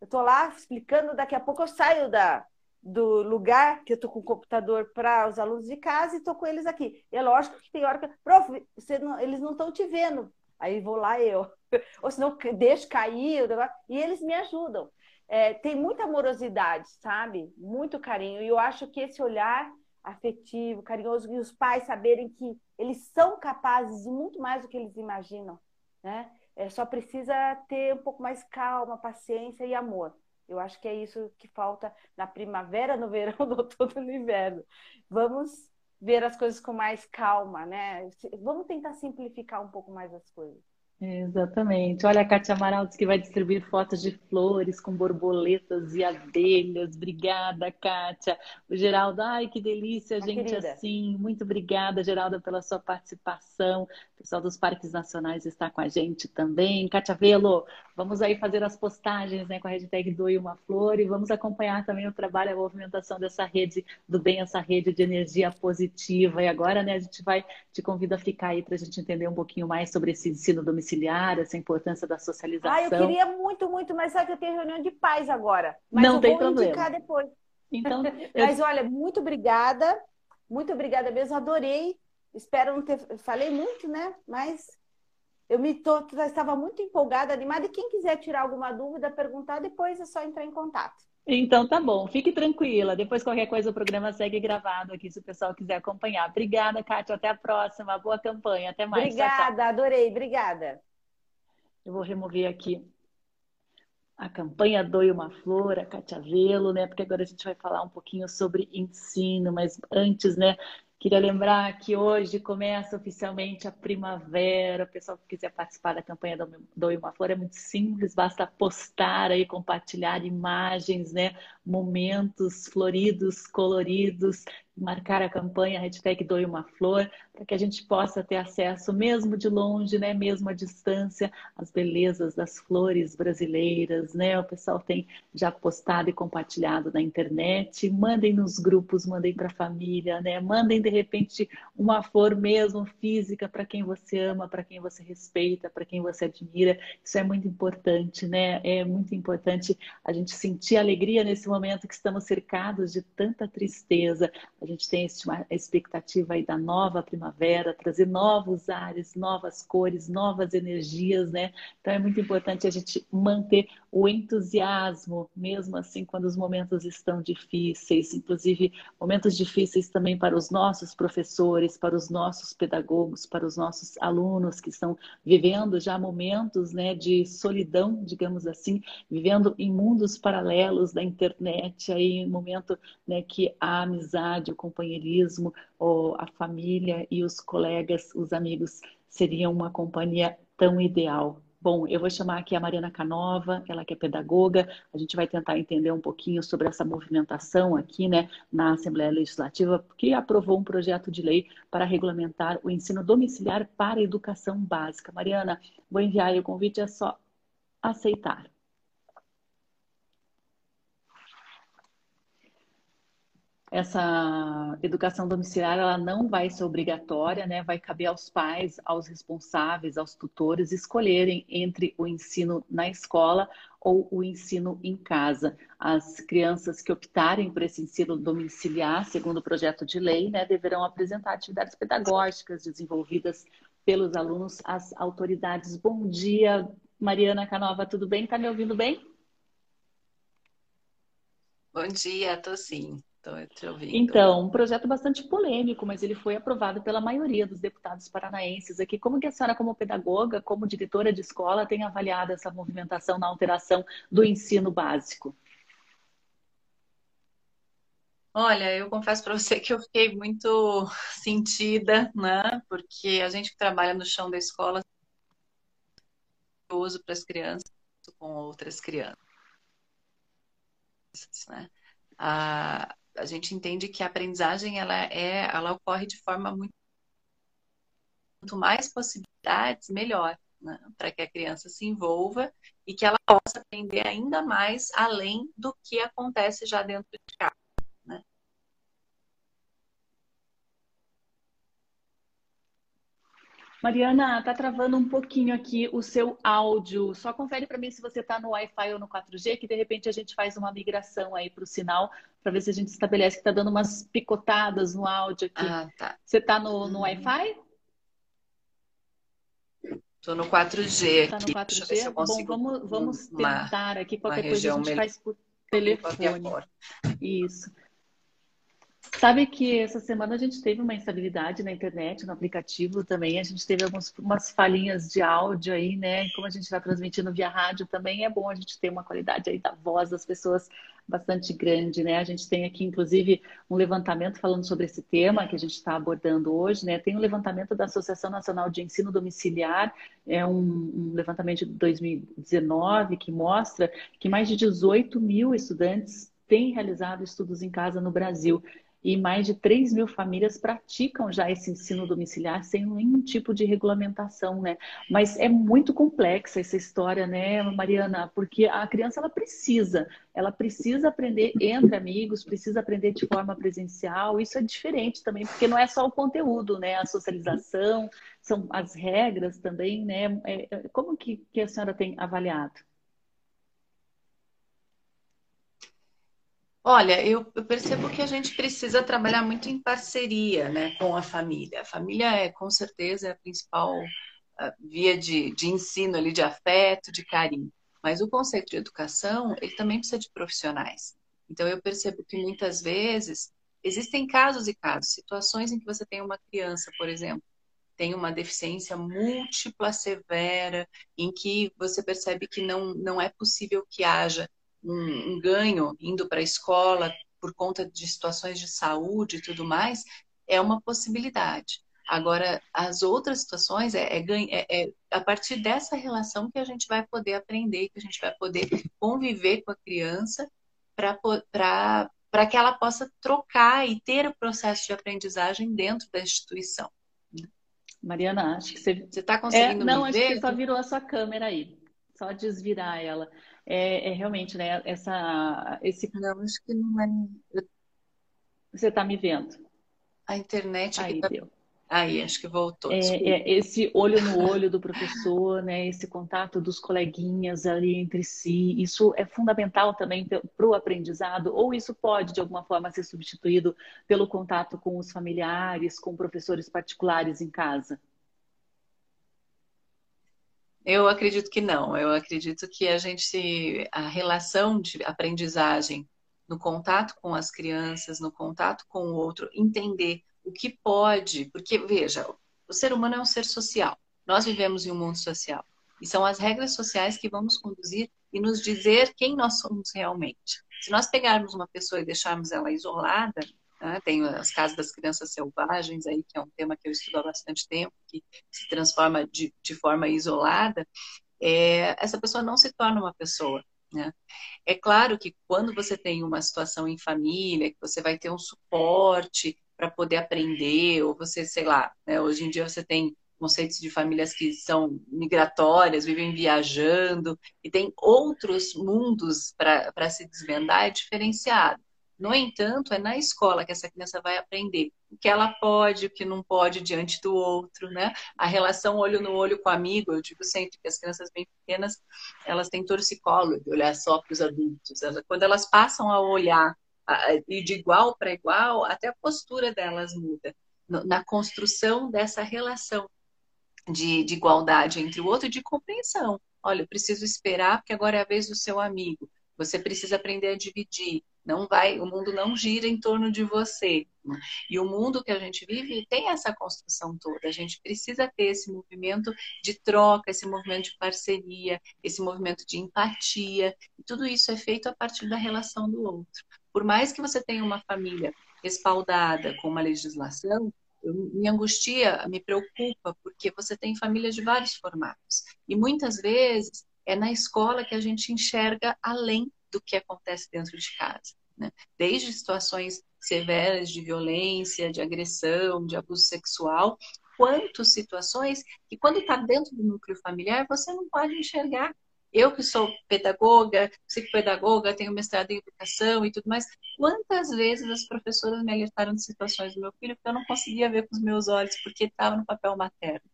eu estou lá explicando, daqui a pouco eu saio da, do lugar que eu estou com o computador para os alunos de casa e estou com eles aqui. E é lógico que tem hora que, prof, não, eles não estão te vendo. Aí vou lá eu. Ou senão deixo cair, e eles me ajudam. É, tem muita amorosidade, sabe? Muito carinho. E eu acho que esse olhar afetivo, carinhoso, e os pais saberem que eles são capazes de muito mais do que eles imaginam, né? É, só precisa ter um pouco mais calma, paciência e amor. Eu acho que é isso que falta na primavera, no verão, no outono no inverno. Vamos ver as coisas com mais calma, né? Vamos tentar simplificar um pouco mais as coisas. Exatamente. Olha, a Kátia Amaral que vai distribuir fotos de flores com borboletas e abelhas. Obrigada, Kátia. O Geraldo, ai, que delícia, a gente querida. assim. Muito obrigada, Geralda, pela sua participação. O pessoal dos Parques Nacionais está com a gente também. Kátia Velo, vamos aí fazer as postagens né, com a hashtag Doe Uma Flor e vamos acompanhar também o trabalho, a movimentação dessa rede do bem, essa rede de energia positiva. E agora, né, a gente vai te convida a ficar aí para a gente entender um pouquinho mais sobre esse ensino domiciliar essa importância da socialização. Ah, eu queria muito, muito, mas sabe que eu tenho reunião de pais agora. Mas Não eu tem vou problema. indicar depois. Então, eu... mas olha, muito obrigada. Muito obrigada mesmo, adorei. Espero não ter. Falei muito, né? Mas eu me tô, estava muito empolgada, animada. E quem quiser tirar alguma dúvida, perguntar, depois é só entrar em contato. Então tá bom, fique tranquila. Depois qualquer coisa o programa segue gravado aqui se o pessoal quiser acompanhar. Obrigada, Kátia. Até a próxima. Boa campanha. Até mais. Obrigada, tchau, tchau. adorei. Obrigada. Eu vou remover aqui a campanha Doe uma Flor, a Kátia Velo, né? Porque agora a gente vai falar um pouquinho sobre ensino, mas antes, né? Queria lembrar que hoje começa oficialmente a primavera. O pessoal que quiser participar da campanha Doe uma Flor é muito simples, basta postar aí, compartilhar imagens, né? Momentos floridos, coloridos, marcar a campanha hashtag Doe uma Flor, para que a gente possa ter acesso, mesmo de longe, né, mesmo à distância, às belezas das flores brasileiras. Né? O pessoal tem já postado e compartilhado na internet. Mandem nos grupos, mandem para a família, né? mandem de repente uma flor mesmo física para quem você ama, para quem você respeita, para quem você admira. Isso é muito importante, né? É muito importante a gente sentir alegria nesse momento que estamos cercados de tanta tristeza. A gente tem uma expectativa aí da nova primavera, trazer novos ares, novas cores, novas energias, né? Então é muito importante a gente manter o entusiasmo, mesmo assim, quando os momentos estão difíceis, inclusive momentos difíceis também para os nossos professores, para os nossos pedagogos, para os nossos alunos que estão vivendo já momentos né, de solidão, digamos assim, vivendo em mundos paralelos da internet, aí momento né, que a amizade, o companheirismo, a família e os colegas, os amigos seriam uma companhia tão ideal. Bom, eu vou chamar aqui a Mariana Canova, ela que é pedagoga. A gente vai tentar entender um pouquinho sobre essa movimentação aqui, né, na Assembleia Legislativa, que aprovou um projeto de lei para regulamentar o ensino domiciliar para a educação básica. Mariana, vou enviar o convite, é só aceitar. Essa educação domiciliar ela não vai ser obrigatória, né? Vai caber aos pais, aos responsáveis, aos tutores escolherem entre o ensino na escola ou o ensino em casa. As crianças que optarem por esse ensino domiciliar, segundo o projeto de lei, né, deverão apresentar atividades pedagógicas desenvolvidas pelos alunos às autoridades. Bom dia, Mariana Canova, tudo bem? Está me ouvindo bem? Bom dia, tô sim. Então, um projeto bastante polêmico, mas ele foi aprovado pela maioria dos deputados paranaenses aqui. Como que a senhora, como pedagoga, como diretora de escola, tem avaliado essa movimentação na alteração do ensino básico? Olha, eu confesso para você que eu fiquei muito sentida, né? Porque a gente que trabalha no chão da escola uso para as crianças com outras crianças, né? Ah, a gente entende que a aprendizagem ela é, ela ocorre de forma muito quanto mais possibilidades, melhor, né? para que a criança se envolva e que ela possa aprender ainda mais além do que acontece já dentro de casa. Mariana, tá travando um pouquinho aqui o seu áudio. Só confere para mim se você está no Wi-Fi ou no 4G, que de repente a gente faz uma migração aí para o sinal, para ver se a gente estabelece que está dando umas picotadas no áudio aqui. Ah, tá. Você está no, no. Wi-Fi? Estou no 4G Está no 4G? Bom, vamos, vamos tentar aqui. Qualquer coisa a gente faz por telefone. Isso. Sabe que essa semana a gente teve uma instabilidade na internet, no aplicativo também. A gente teve algumas umas falhinhas de áudio aí, né? Como a gente está transmitindo via rádio, também é bom a gente ter uma qualidade aí da voz das pessoas bastante grande, né? A gente tem aqui, inclusive, um levantamento falando sobre esse tema que a gente está abordando hoje, né? Tem um levantamento da Associação Nacional de Ensino Domiciliar, é um, um levantamento de 2019 que mostra que mais de 18 mil estudantes têm realizado estudos em casa no Brasil e mais de 3 mil famílias praticam já esse ensino domiciliar sem nenhum tipo de regulamentação, né? Mas é muito complexa essa história, né, Mariana? Porque a criança ela precisa, ela precisa aprender entre amigos, precisa aprender de forma presencial. Isso é diferente também, porque não é só o conteúdo, né? A socialização, são as regras também, né? É, é, como que, que a senhora tem avaliado? Olha, eu, percebo que a gente precisa trabalhar muito em parceria né, com a família. A família é, com certeza, a principal uh, via de, de ensino ali, de afeto, de carinho. Mas o conceito de educação, ele também precisa de profissionais. Então, eu percebo que muitas vezes existem casos e casos, situações em que você tem uma criança, por exemplo, tem uma deficiência múltipla severa, em que você percebe que não, não é possível que haja um, um ganho indo para a escola por conta de situações de saúde e tudo mais, é uma possibilidade. Agora, as outras situações é, é, é, é, a partir dessa relação que a gente vai poder aprender, que a gente vai poder conviver com a criança para que ela possa trocar e ter o processo de aprendizagem dentro da instituição. Mariana, acho que você está conseguindo é, não, me ver? Não, acho que só virou a sua câmera aí. Só desvirar ela é, é realmente, né, essa, esse... Não, acho que não é... Você está me vendo? A internet... Aí, tá... deu. Aí, acho que voltou. É, é, esse olho no olho do professor, né? Esse contato dos coleguinhas ali entre si, isso é fundamental também para o aprendizado, ou isso pode, de alguma forma, ser substituído pelo contato com os familiares, com professores particulares em casa? Eu acredito que não. Eu acredito que a gente, a relação de aprendizagem no contato com as crianças, no contato com o outro, entender o que pode, porque veja, o ser humano é um ser social. Nós vivemos em um mundo social e são as regras sociais que vão nos conduzir e nos dizer quem nós somos realmente. Se nós pegarmos uma pessoa e deixarmos ela isolada, né, tem as casas das crianças selvagens aí, que é um tema que eu estudo há bastante tempo, que se transforma de, de forma isolada, é, essa pessoa não se torna uma pessoa. Né? É claro que quando você tem uma situação em família, que você vai ter um suporte para poder aprender, ou você, sei lá, né, hoje em dia você tem conceitos de famílias que são migratórias, vivem viajando, e tem outros mundos para se desvendar, é diferenciado. No entanto, é na escola que essa criança vai aprender o que ela pode, o que não pode diante do outro, né? A relação olho no olho com o amigo, eu digo sempre que as crianças bem pequenas, elas têm torcicolo de olhar só para os adultos. Quando elas passam a olhar e de igual para igual, até a postura delas muda na construção dessa relação de, de igualdade entre o outro e de compreensão. Olha, eu preciso esperar porque agora é a vez do seu amigo. Você precisa aprender a dividir. Não vai, o mundo não gira em torno de você. E o mundo que a gente vive tem essa construção toda. A gente precisa ter esse movimento de troca, esse movimento de parceria, esse movimento de empatia. E tudo isso é feito a partir da relação do outro. Por mais que você tenha uma família respaldada com uma legislação, me angustia, me preocupa, porque você tem famílias de vários formatos. E muitas vezes é na escola que a gente enxerga além do que acontece dentro de casa. Né? Desde situações severas de violência, de agressão, de abuso sexual, quanto situações que, quando está dentro do núcleo familiar, você não pode enxergar. Eu que sou pedagoga, psicopedagoga, tenho mestrado em educação e tudo mais, quantas vezes as professoras me alertaram de situações do meu filho que eu não conseguia ver com os meus olhos porque estava no papel materno.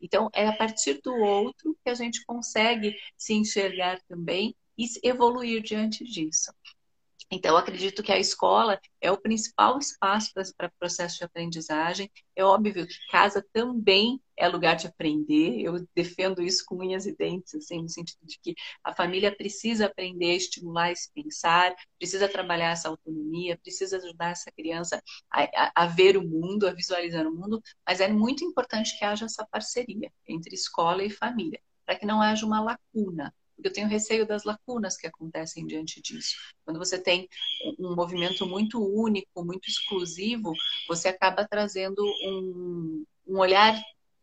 Então, é a partir do outro que a gente consegue se enxergar também e evoluir diante disso. Então, acredito que a escola é o principal espaço para processo de aprendizagem. É óbvio que casa também é lugar de aprender. Eu defendo isso com unhas e dentes, assim, no sentido de que a família precisa aprender, estimular esse pensar, precisa trabalhar essa autonomia, precisa ajudar essa criança a, a, a ver o mundo, a visualizar o mundo. Mas é muito importante que haja essa parceria entre escola e família, para que não haja uma lacuna porque eu tenho receio das lacunas que acontecem diante disso. Quando você tem um movimento muito único, muito exclusivo, você acaba trazendo um, um olhar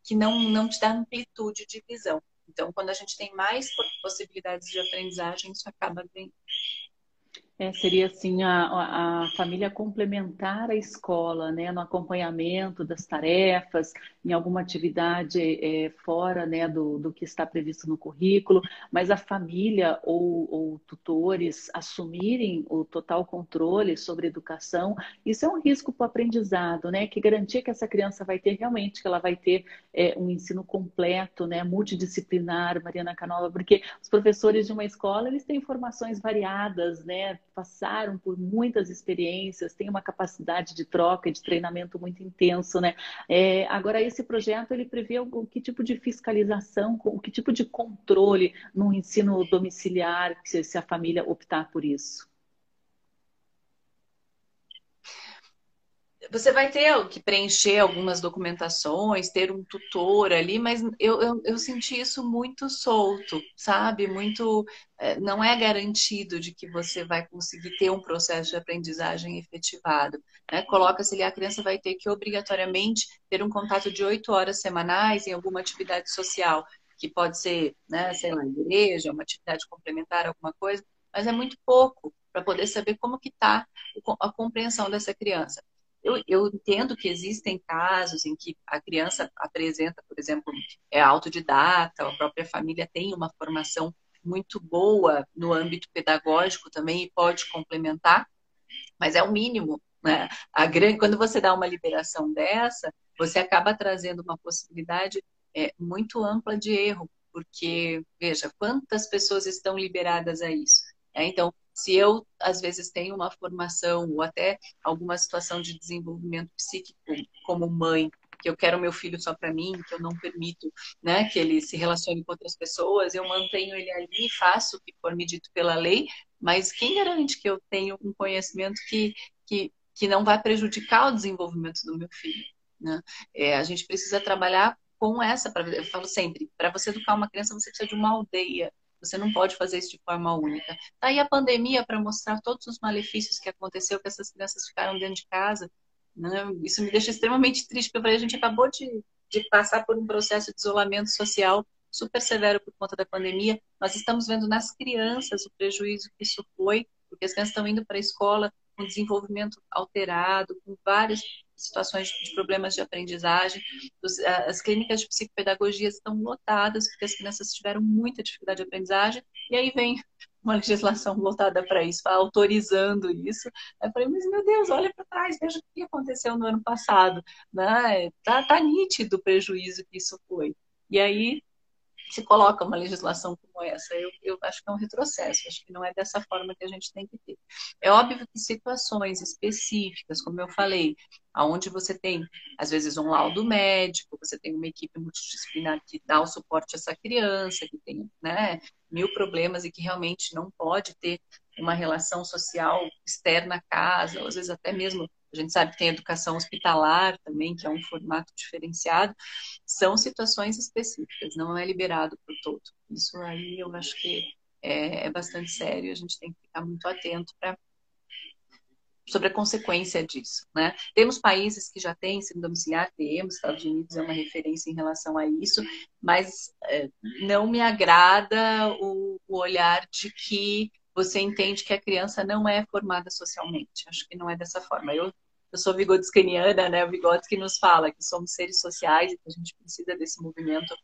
que não, não te dá amplitude de visão. Então, quando a gente tem mais possibilidades de aprendizagem, isso acaba é, seria assim a, a família complementar a escola, né, no acompanhamento das tarefas, em alguma atividade é, fora né, do, do que está previsto no currículo, mas a família ou, ou tutores assumirem o total controle sobre a educação, isso é um risco para o aprendizado, né? Que garantia que essa criança vai ter realmente, que ela vai ter é, um ensino completo, né, multidisciplinar, Mariana Canova, porque os professores de uma escola eles têm formações variadas, né? Passaram por muitas experiências, têm uma capacidade de troca de treinamento muito intenso, né? É, agora, esse projeto, ele prevê o, que tipo de fiscalização, o que tipo de controle no ensino domiciliar, se, se a família optar por isso? Você vai ter que preencher algumas documentações, ter um tutor ali, mas eu, eu, eu senti isso muito solto, sabe? Muito. É, não é garantido de que você vai conseguir ter um processo de aprendizagem efetivado. Né? Coloca-se ali, a criança vai ter que obrigatoriamente ter um contato de oito horas semanais em alguma atividade social, que pode ser, né, sei lá, igreja, uma atividade complementar, alguma coisa, mas é muito pouco para poder saber como que está a compreensão dessa criança. Eu, eu, entendo que existem casos em que a criança apresenta, por exemplo, é autodidata, a própria família tem uma formação muito boa no âmbito pedagógico também e pode complementar, mas é o mínimo. Né? A grande, quando você dá uma liberação dessa, você acaba trazendo uma possibilidade é, muito ampla de erro, porque, veja, quantas pessoas estão liberadas a isso? É, então, se eu, às vezes, tenho uma formação ou até alguma situação de desenvolvimento psíquico como mãe que eu quero meu filho só para mim, que eu não permito né, que ele se relacione com outras pessoas, eu mantenho ele ali, faço o que for me dito pela lei, mas quem garante que eu tenho um conhecimento que, que, que não vai prejudicar o desenvolvimento do meu filho? Né? É, a gente precisa trabalhar com essa, pra, eu falo sempre, para você educar uma criança, você precisa de uma aldeia, você não pode fazer isso de forma única. Tá aí a pandemia para mostrar todos os malefícios que aconteceu, que essas crianças ficaram dentro de casa. Né? Isso me deixa extremamente triste, porque eu falei, a gente acabou de, de passar por um processo de isolamento social super severo por conta da pandemia. Nós estamos vendo nas crianças o prejuízo que isso foi, porque as crianças estão indo para a escola com desenvolvimento alterado, com várias situações de problemas de aprendizagem. As clínicas de psicopedagogia estão lotadas porque as crianças tiveram muita dificuldade de aprendizagem e aí vem uma legislação voltada para isso, autorizando isso. Eu falei, mas meu Deus, olha para trás, veja o que aconteceu no ano passado. Né? Tá, tá nítido o prejuízo que isso foi. E aí se coloca uma legislação como essa. Eu, eu acho que é um retrocesso, acho que não é dessa forma que a gente tem que ter. É óbvio que situações específicas, como eu falei, aonde você tem, às vezes, um laudo médico, você tem uma equipe multidisciplinar que dá o suporte a essa criança, que tem né, mil problemas e que realmente não pode ter uma relação social externa à casa, ou às vezes até mesmo a gente sabe que tem educação hospitalar também, que é um formato diferenciado, são situações específicas, não é liberado por todo. Isso aí eu acho que é, é bastante sério, a gente tem que ficar muito atento para sobre a consequência disso, né? Temos países que já têm ensino domiciliar, temos, Estados Unidos é uma referência em relação a isso, mas é, não me agrada o, o, olhar de que você entende que a criança não é formada socialmente. Acho que não é dessa forma. Eu eu sou vigotscaniana, né? O Vygotsky nos fala que somos seres sociais e que a gente precisa desse movimento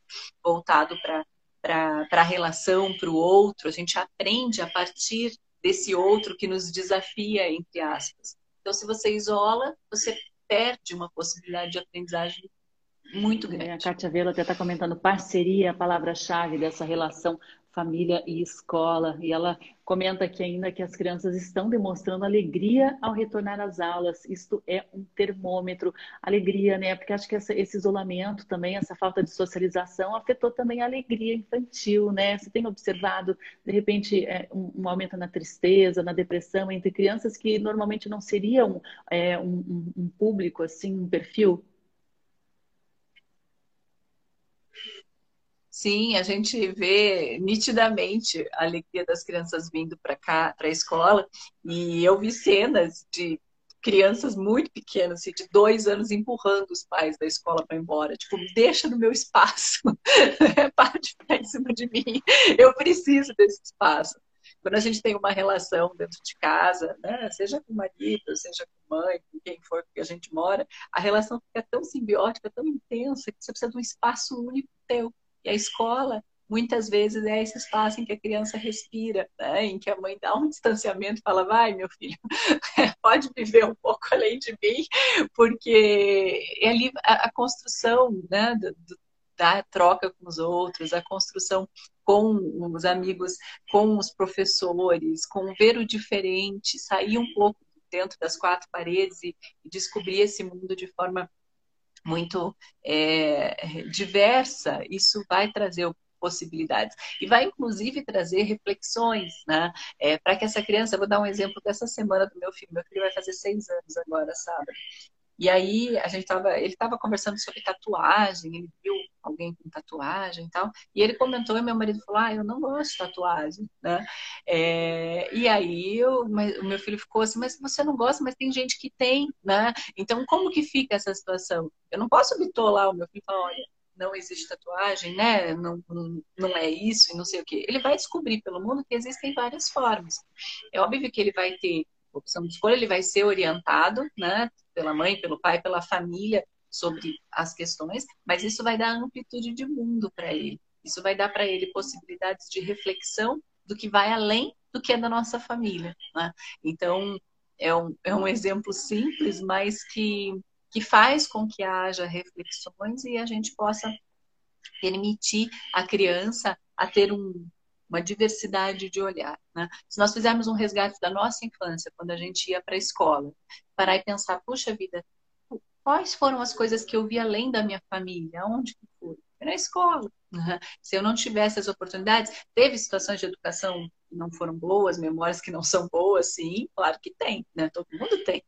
voltado para a relação, para o outro. A gente aprende a partir desse outro que nos desafia, entre aspas. Então, se você isola, você perde uma possibilidade de aprendizagem muito grande. É, a Kátia Vela até está comentando parceria, a palavra-chave dessa relação família e escola. E ela comenta aqui ainda que as crianças estão demonstrando alegria ao retornar às aulas. Isto é um termômetro. Alegria, né? Porque acho que essa, esse isolamento também, essa falta de socialização, afetou também a alegria infantil, né? Você tem observado, de repente, é, um, um, aumento na tristeza, na depressão entre crianças que normalmente não seriam é, um, um público, assim, um perfil Sim, a gente vê nitidamente a alegria das crianças vindo para cá, para a escola, e eu vi cenas de crianças muito pequenas, assim, de dois anos, empurrando os pais da escola para embora. Tipo, deixa no meu espaço, para de ficar em cima de mim, eu preciso desse espaço. Quando a gente tem uma relação dentro de casa, né, seja com o marido, seja com a mãe, com quem for que a gente mora, a relação fica tão simbiótica, tão intensa, que você precisa de um espaço único teu. A escola, muitas vezes, é esse espaço em que a criança respira, né? em que a mãe dá um distanciamento e fala: vai, meu filho, pode viver um pouco além de mim, porque é ali a, a construção né, do, da troca com os outros, a construção com os amigos, com os professores, com ver o diferente, sair um pouco dentro das quatro paredes e descobrir esse mundo de forma muito é, diversa, isso vai trazer possibilidades e vai inclusive trazer reflexões, né? É, para que essa criança, vou dar um exemplo dessa semana do meu filho, meu filho vai fazer seis anos agora, sábado. E aí a gente tava, ele estava conversando sobre tatuagem, ele viu alguém com tatuagem e tal, e ele comentou e meu marido falou, ah, eu não gosto de tatuagem, né? É, e aí eu, o meu filho ficou assim, mas você não gosta, mas tem gente que tem, né? Então como que fica essa situação? Eu não posso bitolar o meu filho e falar, olha, não existe tatuagem, né? Não, não, não é isso e não sei o quê. Ele vai descobrir pelo mundo que existem várias formas. É óbvio que ele vai ter opção de escolha, ele vai ser orientado, né? Pela mãe, pelo pai, pela família sobre as questões, mas isso vai dar amplitude de mundo para ele. Isso vai dar para ele possibilidades de reflexão do que vai além do que é da nossa família. Né? Então, é um, é um exemplo simples, mas que, que faz com que haja reflexões e a gente possa permitir a criança a ter um, uma diversidade de olhar. Né? Se nós fizermos um resgate da nossa infância, quando a gente ia para a escola, parar e pensar, puxa vida, Quais foram as coisas que eu vi além da minha família? Onde que foi? Na escola. Uhum. Se eu não tivesse as oportunidades, teve situações de educação que não foram boas, memórias que não são boas, sim, claro que tem, né? Todo mundo tem.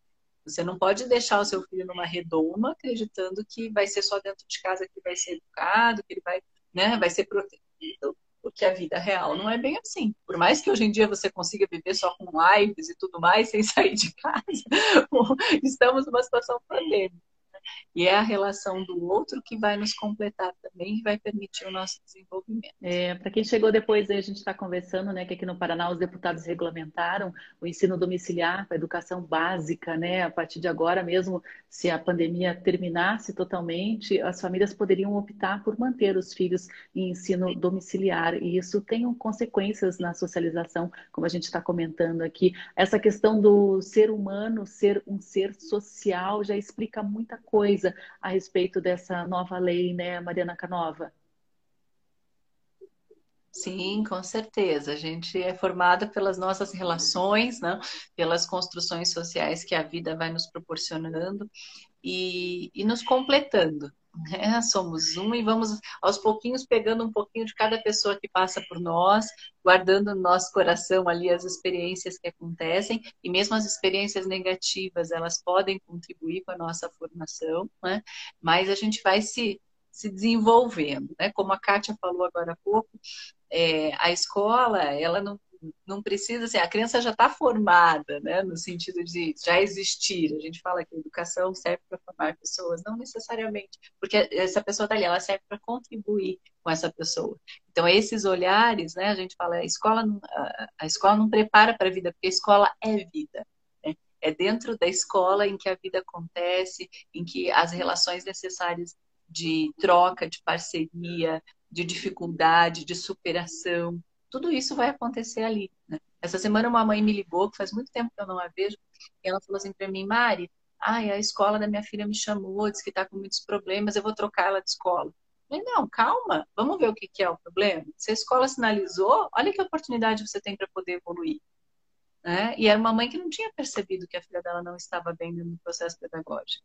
Você não pode deixar o seu filho numa redoma acreditando que vai ser só dentro de casa que vai ser educado, que ele vai, né, vai ser protegido, porque a vida real não é bem assim. Por mais que hoje em dia você consiga viver só com lives e tudo mais, sem sair de casa, estamos numa situação pandêmica. E é a relação do outro que vai nos completar também e vai permitir o nosso desenvolvimento. É, Para quem chegou depois, a gente está conversando, né, que aqui no Paraná os deputados regulamentaram o ensino domiciliar, a educação básica, né? A partir de agora mesmo, se a pandemia terminasse totalmente, as famílias poderiam optar por manter os filhos em ensino domiciliar. E isso tem consequências na socialização, como a gente está comentando aqui. Essa questão do ser humano ser um ser social já explica muita coisa coisa a respeito dessa nova lei, né, Mariana Canova? Sim, com certeza. A gente é formada pelas nossas relações, né? pelas construções sociais que a vida vai nos proporcionando e, e nos completando. Né? Somos um e vamos aos pouquinhos pegando um pouquinho de cada pessoa que passa por nós, guardando no nosso coração ali as experiências que acontecem e mesmo as experiências negativas elas podem contribuir com a nossa formação, né? Mas a gente vai se se desenvolvendo, né? Como a Kátia falou agora há pouco, é, a escola ela não não precisa, assim, a criança já está formada, né, no sentido de já existir. A gente fala que a educação serve para formar pessoas, não necessariamente, porque essa pessoa está ali, ela serve para contribuir com essa pessoa. Então, esses olhares, né, a gente fala, a escola, a, escola não prepara para a vida, porque a escola é vida. Né? É dentro da escola em que a vida acontece, em que as relações necessárias de troca, de parceria, de dificuldade, de superação, tudo isso vai acontecer ali. Né? Essa semana uma mãe me ligou, que faz muito tempo que eu não a vejo, e ela falou assim para mim, Mari, ai, a escola da minha filha me chamou, disse que está com muitos problemas, eu vou trocar ela de escola. Falei, não, calma, vamos ver o que, que é o problema. Se a escola sinalizou, olha que oportunidade você tem para poder evoluir. Né? E era uma mãe que não tinha percebido que a filha dela não estava bem no processo pedagógico.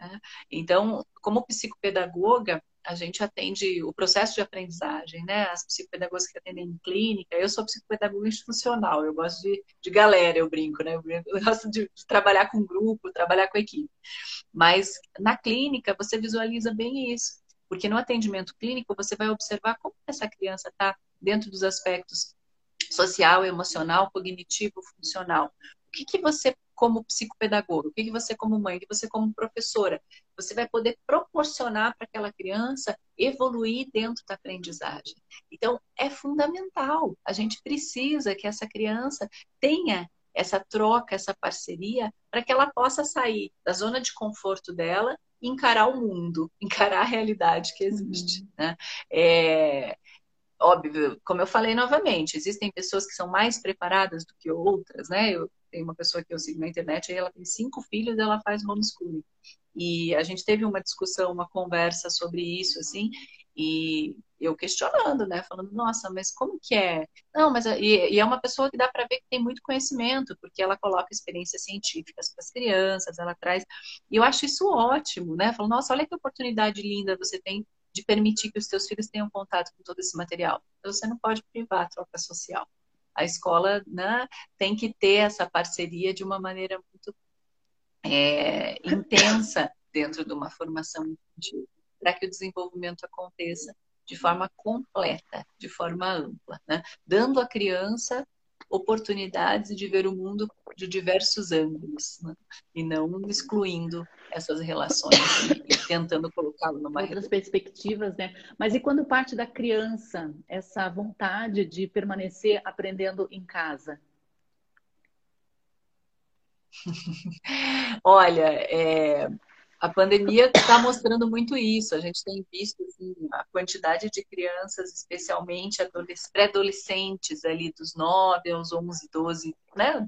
Né? Então, como psicopedagoga, a gente atende o processo de aprendizagem, né? As psicopedagogas que atendem em clínica, eu sou psicopedagoga institucional, eu gosto de, de galera, eu brinco, né? Eu, gosto de, de, trabalhar com grupo, trabalhar com equipe. Mas na clínica você visualiza bem isso, porque no atendimento clínico você vai observar como essa criança está dentro dos aspectos social, emocional, cognitivo, funcional. O que, que você como psicopedagoga, o que você como mãe, o que você como professora, você vai poder proporcionar para aquela criança evoluir dentro da aprendizagem. Então, é fundamental. A gente precisa que essa criança tenha essa troca, essa parceria, para que ela possa sair da zona de conforto dela e encarar o mundo, encarar a realidade que existe. Uhum. Né? É, óbvio, como eu falei novamente, existem pessoas que são mais preparadas do que outras, né? Eu tenho uma pessoa que eu sigo na internet, ela tem cinco filhos e ela faz homeschooling. E a gente teve uma discussão, uma conversa sobre isso, assim, e eu questionando, né? Falando, nossa, mas como que é? Não, mas e, e é uma pessoa que dá para ver que tem muito conhecimento, porque ela coloca experiências científicas para as crianças, ela traz. E eu acho isso ótimo, né? Falando, nossa, olha que oportunidade linda você tem de permitir que os seus filhos tenham contato com todo esse material. Então, você não pode privar a troca social. A escola né, tem que ter essa parceria de uma maneira muito é, intensa dentro de uma formação para que o desenvolvimento aconteça de forma completa, de forma ampla, né? dando à criança oportunidades de ver o mundo de diversos ângulos, né? e não excluindo essas relações e, e tentando colocá-lo numa outras perspectivas, né? Mas e quando parte da criança essa vontade de permanecer aprendendo em casa? Olha, é, a pandemia está mostrando muito isso. A gente tem visto assim, a quantidade de crianças, especialmente pré-adolescentes, ali dos 9 aos 11, 12, né?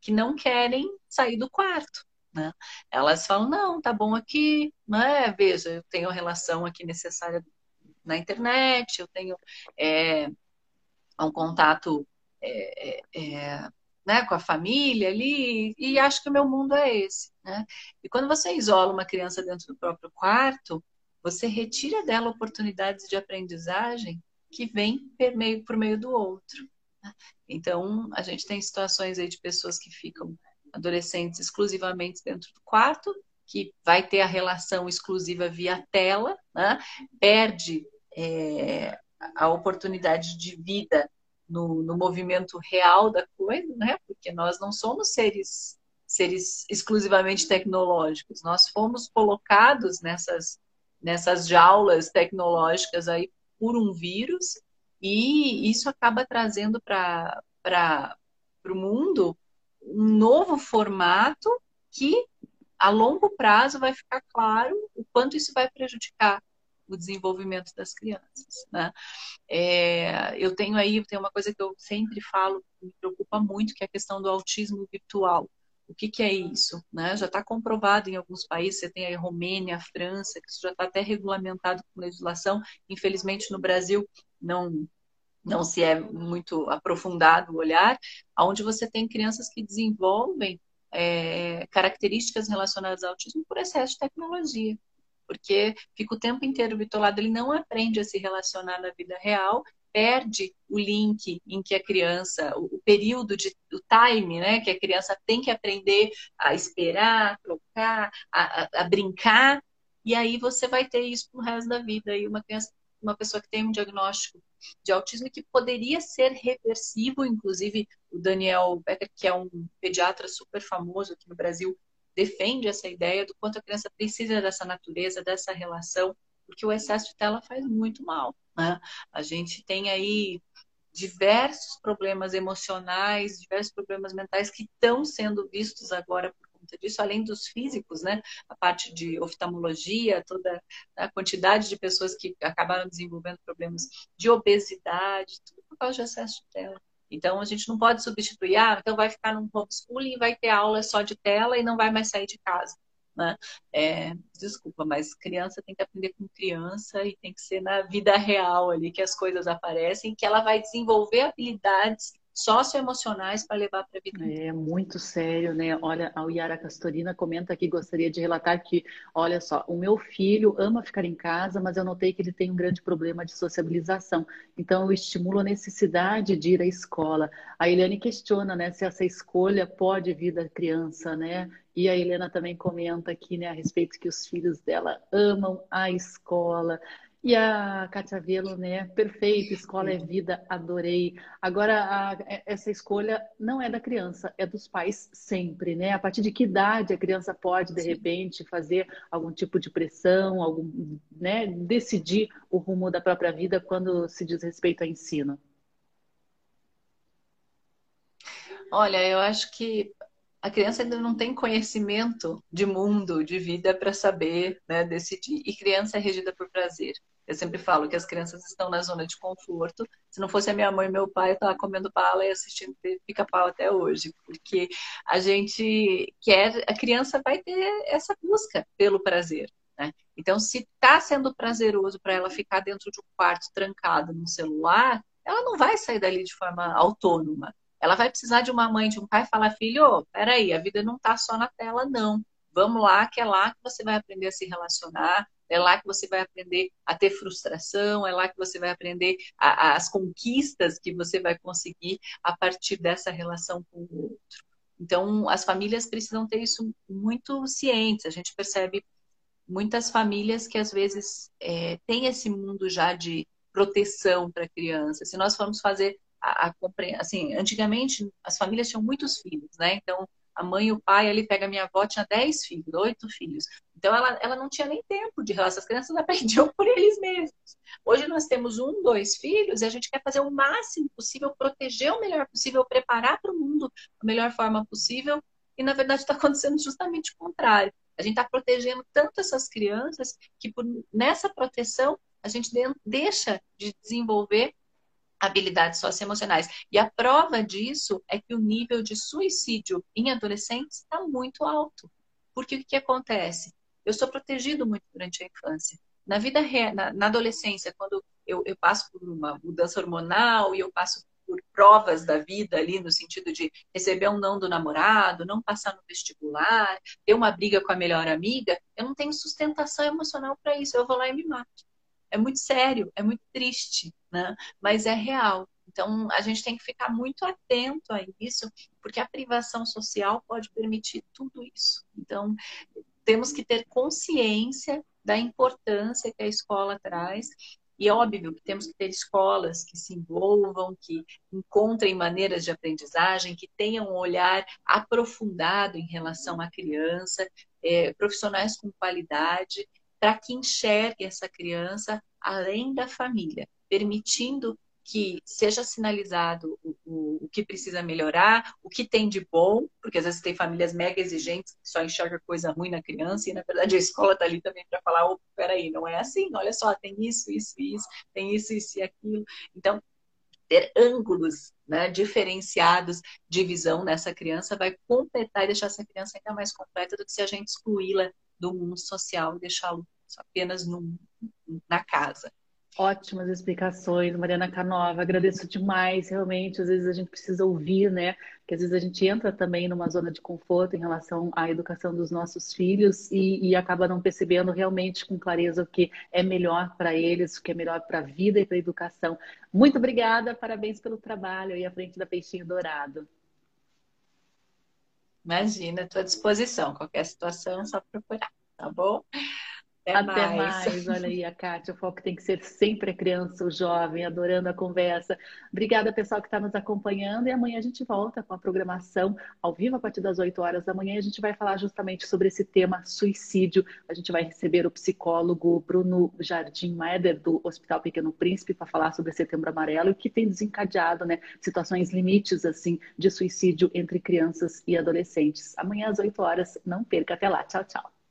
Que não querem sair do quarto. Né? Elas falam, não, tá bom aqui, né? veja, eu tenho a relação aqui necessária na internet, eu tenho é, um contato é, é, né, com a família ali, e acho que o meu mundo é esse. Né? E quando você isola uma criança dentro do próprio quarto, você retira dela oportunidades de aprendizagem que vêm por meio, por meio do outro. Né? Então, a gente tem situações aí de pessoas que ficam adolescentes exclusivamente dentro do quarto, que vai ter a relação exclusiva via tela, né? perde é, a oportunidade de vida no, no, movimento real da coisa, né? Porque nós não somos seres seres exclusivamente tecnológicos. Nós fomos colocados nessas nessas jaulas tecnológicas aí por um vírus e isso acaba trazendo para para o mundo um novo formato que a longo prazo vai ficar claro o quanto isso vai prejudicar o desenvolvimento das crianças. Né? É, eu tenho aí, tem uma coisa que eu sempre falo, que me preocupa muito, que é a questão do autismo virtual. O que, que é isso? Né? Já está comprovado em alguns países, você tem a Romênia, a França, que isso já está até regulamentado com legislação. Infelizmente, no Brasil, não não se é muito aprofundado o olhar, onde você tem crianças que desenvolvem é, características relacionadas ao autismo por excesso de tecnologia porque fica o tempo inteiro bitolado, ele não aprende a se relacionar na vida real, perde o link em que a criança, o, período de o time, né, que a criança tem que aprender a esperar, trocar, a, a, a brincar, e aí você vai ter isso pro resto da vida. E uma criança, uma pessoa que tem um diagnóstico de autismo que poderia ser reversivo, inclusive o Daniel Becker, que é um pediatra super famoso aqui no Brasil, defende essa ideia do quanto a criança precisa dessa natureza, dessa relação, porque o excesso de tela faz muito mal. Né? A gente tem aí diversos problemas emocionais, diversos problemas mentais que estão sendo vistos agora por conta disso, além dos físicos, né? A parte de oftalmologia, toda a quantidade de pessoas que acabaram desenvolvendo problemas de obesidade, tudo por causa de excesso de tela. Então, a gente não pode substituir, ah, então vai ficar num homeschooling e vai ter aula só de tela e não vai mais sair de casa. Né? É, desculpa, mas criança tem que aprender com criança e tem que ser na vida real ali que as coisas aparecem, que ela vai desenvolver habilidades socioemocionais para levar para a vida. É muito sério, né? Olha, a Yara Castorina comenta aqui, gostaria de relatar que, olha só, o meu filho ama ficar em casa, mas eu notei que ele tem um grande problema de sociabilização. Então, eu estimulo a necessidade de ir à escola. A Eliane questiona, né, se essa escolha pode vir da criança, né? E a Helena também comenta aqui, né, a respeito que os filhos dela amam a escola. E a Cátia Velo, né? Perfeito, escola é vida, adorei. Agora, a, essa escolha não é da criança, é dos pais sempre, né? A partir de que idade a criança pode, de repente, fazer algum tipo de pressão, algum, né? Decidir o rumo da própria vida quando se diz respeito ao ensino? Olha, eu acho que a criança ainda não tem conhecimento de mundo, de vida para saber né, decidir. E criança é regida por prazer. Eu sempre falo que as crianças estão na zona de conforto. Se não fosse a minha mãe e meu pai, eu estava comendo bala e assistindo pica-pau até hoje, porque a gente quer, a criança vai ter essa busca pelo prazer. Né? Então, se está sendo prazeroso para ela ficar dentro de um quarto trancado no celular, ela não vai sair dali de forma autônoma. Ela vai precisar de uma mãe, de um pai falar, filho, peraí, a vida não está só na tela, não. Vamos lá, que é lá que você vai aprender a se relacionar, é lá que você vai aprender a ter frustração, é lá que você vai aprender a, a, as conquistas que você vai conseguir a partir dessa relação com o outro. Então, as famílias precisam ter isso muito cientes. A gente percebe muitas famílias que às vezes é, têm esse mundo já de proteção para a criança. Se nós formos fazer a, a assim, antigamente as famílias tinham muitos filhos, né? Então a mãe e o pai ali pega a minha avó tinha 10 filhos, oito filhos. Então ela, ela não tinha nem tempo de relação, as crianças aprendiam por eles mesmos. Hoje nós temos um, dois filhos e a gente quer fazer o máximo possível, proteger o melhor possível, preparar para o mundo da melhor forma possível. E na verdade está acontecendo justamente o contrário. A gente está protegendo tanto essas crianças que por, nessa proteção a gente deixa de desenvolver habilidades socioemocionais. E a prova disso é que o nível de suicídio em adolescentes está muito alto. Porque o que, que acontece? Eu sou protegido muito durante a infância. Na vida na, na adolescência, quando eu, eu, passo por uma mudança hormonal e eu passo por provas da vida ali, no sentido de receber um não do namorado, não passar no vestibular, ter uma briga com a melhor amiga, eu não tenho sustentação emocional para isso, eu vou lá e me mato. É muito sério, é muito triste, né? Mas é real. Então, a gente tem que ficar muito atento a isso, porque a privação social pode permitir tudo isso. Então, temos que ter consciência da importância que a escola traz. E é óbvio que temos que ter escolas que se envolvam, que encontrem maneiras de aprendizagem, que tenham um olhar aprofundado em relação à criança, é, profissionais com qualidade, para que enxergue essa criança além da família, permitindo que seja sinalizado o, o, o, que precisa melhorar, o que tem de bom, porque às vezes tem famílias mega exigentes que só enxergam coisa ruim na criança, e na verdade a escola está ali também para falar, oh, peraí, não é assim, olha só, tem isso, isso, isso, tem isso, isso e aquilo. Então, ter ângulos né, diferenciados de visão nessa criança vai completar e deixar essa criança ainda mais completa do que se a gente excluí-la do mundo social e deixá-lo apenas no, na casa. Ótimas explicações, Mariana Canova. Agradeço demais, realmente. Às vezes a gente precisa ouvir, né? Que às vezes a gente entra também numa zona de conforto em relação à educação dos nossos filhos e, e acaba não percebendo realmente com clareza o que é melhor para eles, o que é melhor para a vida e para a educação. Muito obrigada, parabéns pelo trabalho aí à frente da Peixinho Dourado. Imagina, estou à disposição. Qualquer situação, é só procurar, tá bom? Até, Até mais. mais. Olha aí a Kátia, o foco tem que ser sempre a criança, o jovem, adorando a conversa. Obrigada, pessoal, que está nos acompanhando. E amanhã a gente volta com a programação ao vivo a partir das 8 horas da manhã. A gente vai falar justamente sobre esse tema suicídio. A gente vai receber o psicólogo Bruno Jardim Meder, do Hospital Pequeno Príncipe, para falar sobre Setembro Amarelo e que tem desencadeado né, situações limites assim de suicídio entre crianças e adolescentes. Amanhã às 8 horas. Não perca. Até lá. Tchau, tchau.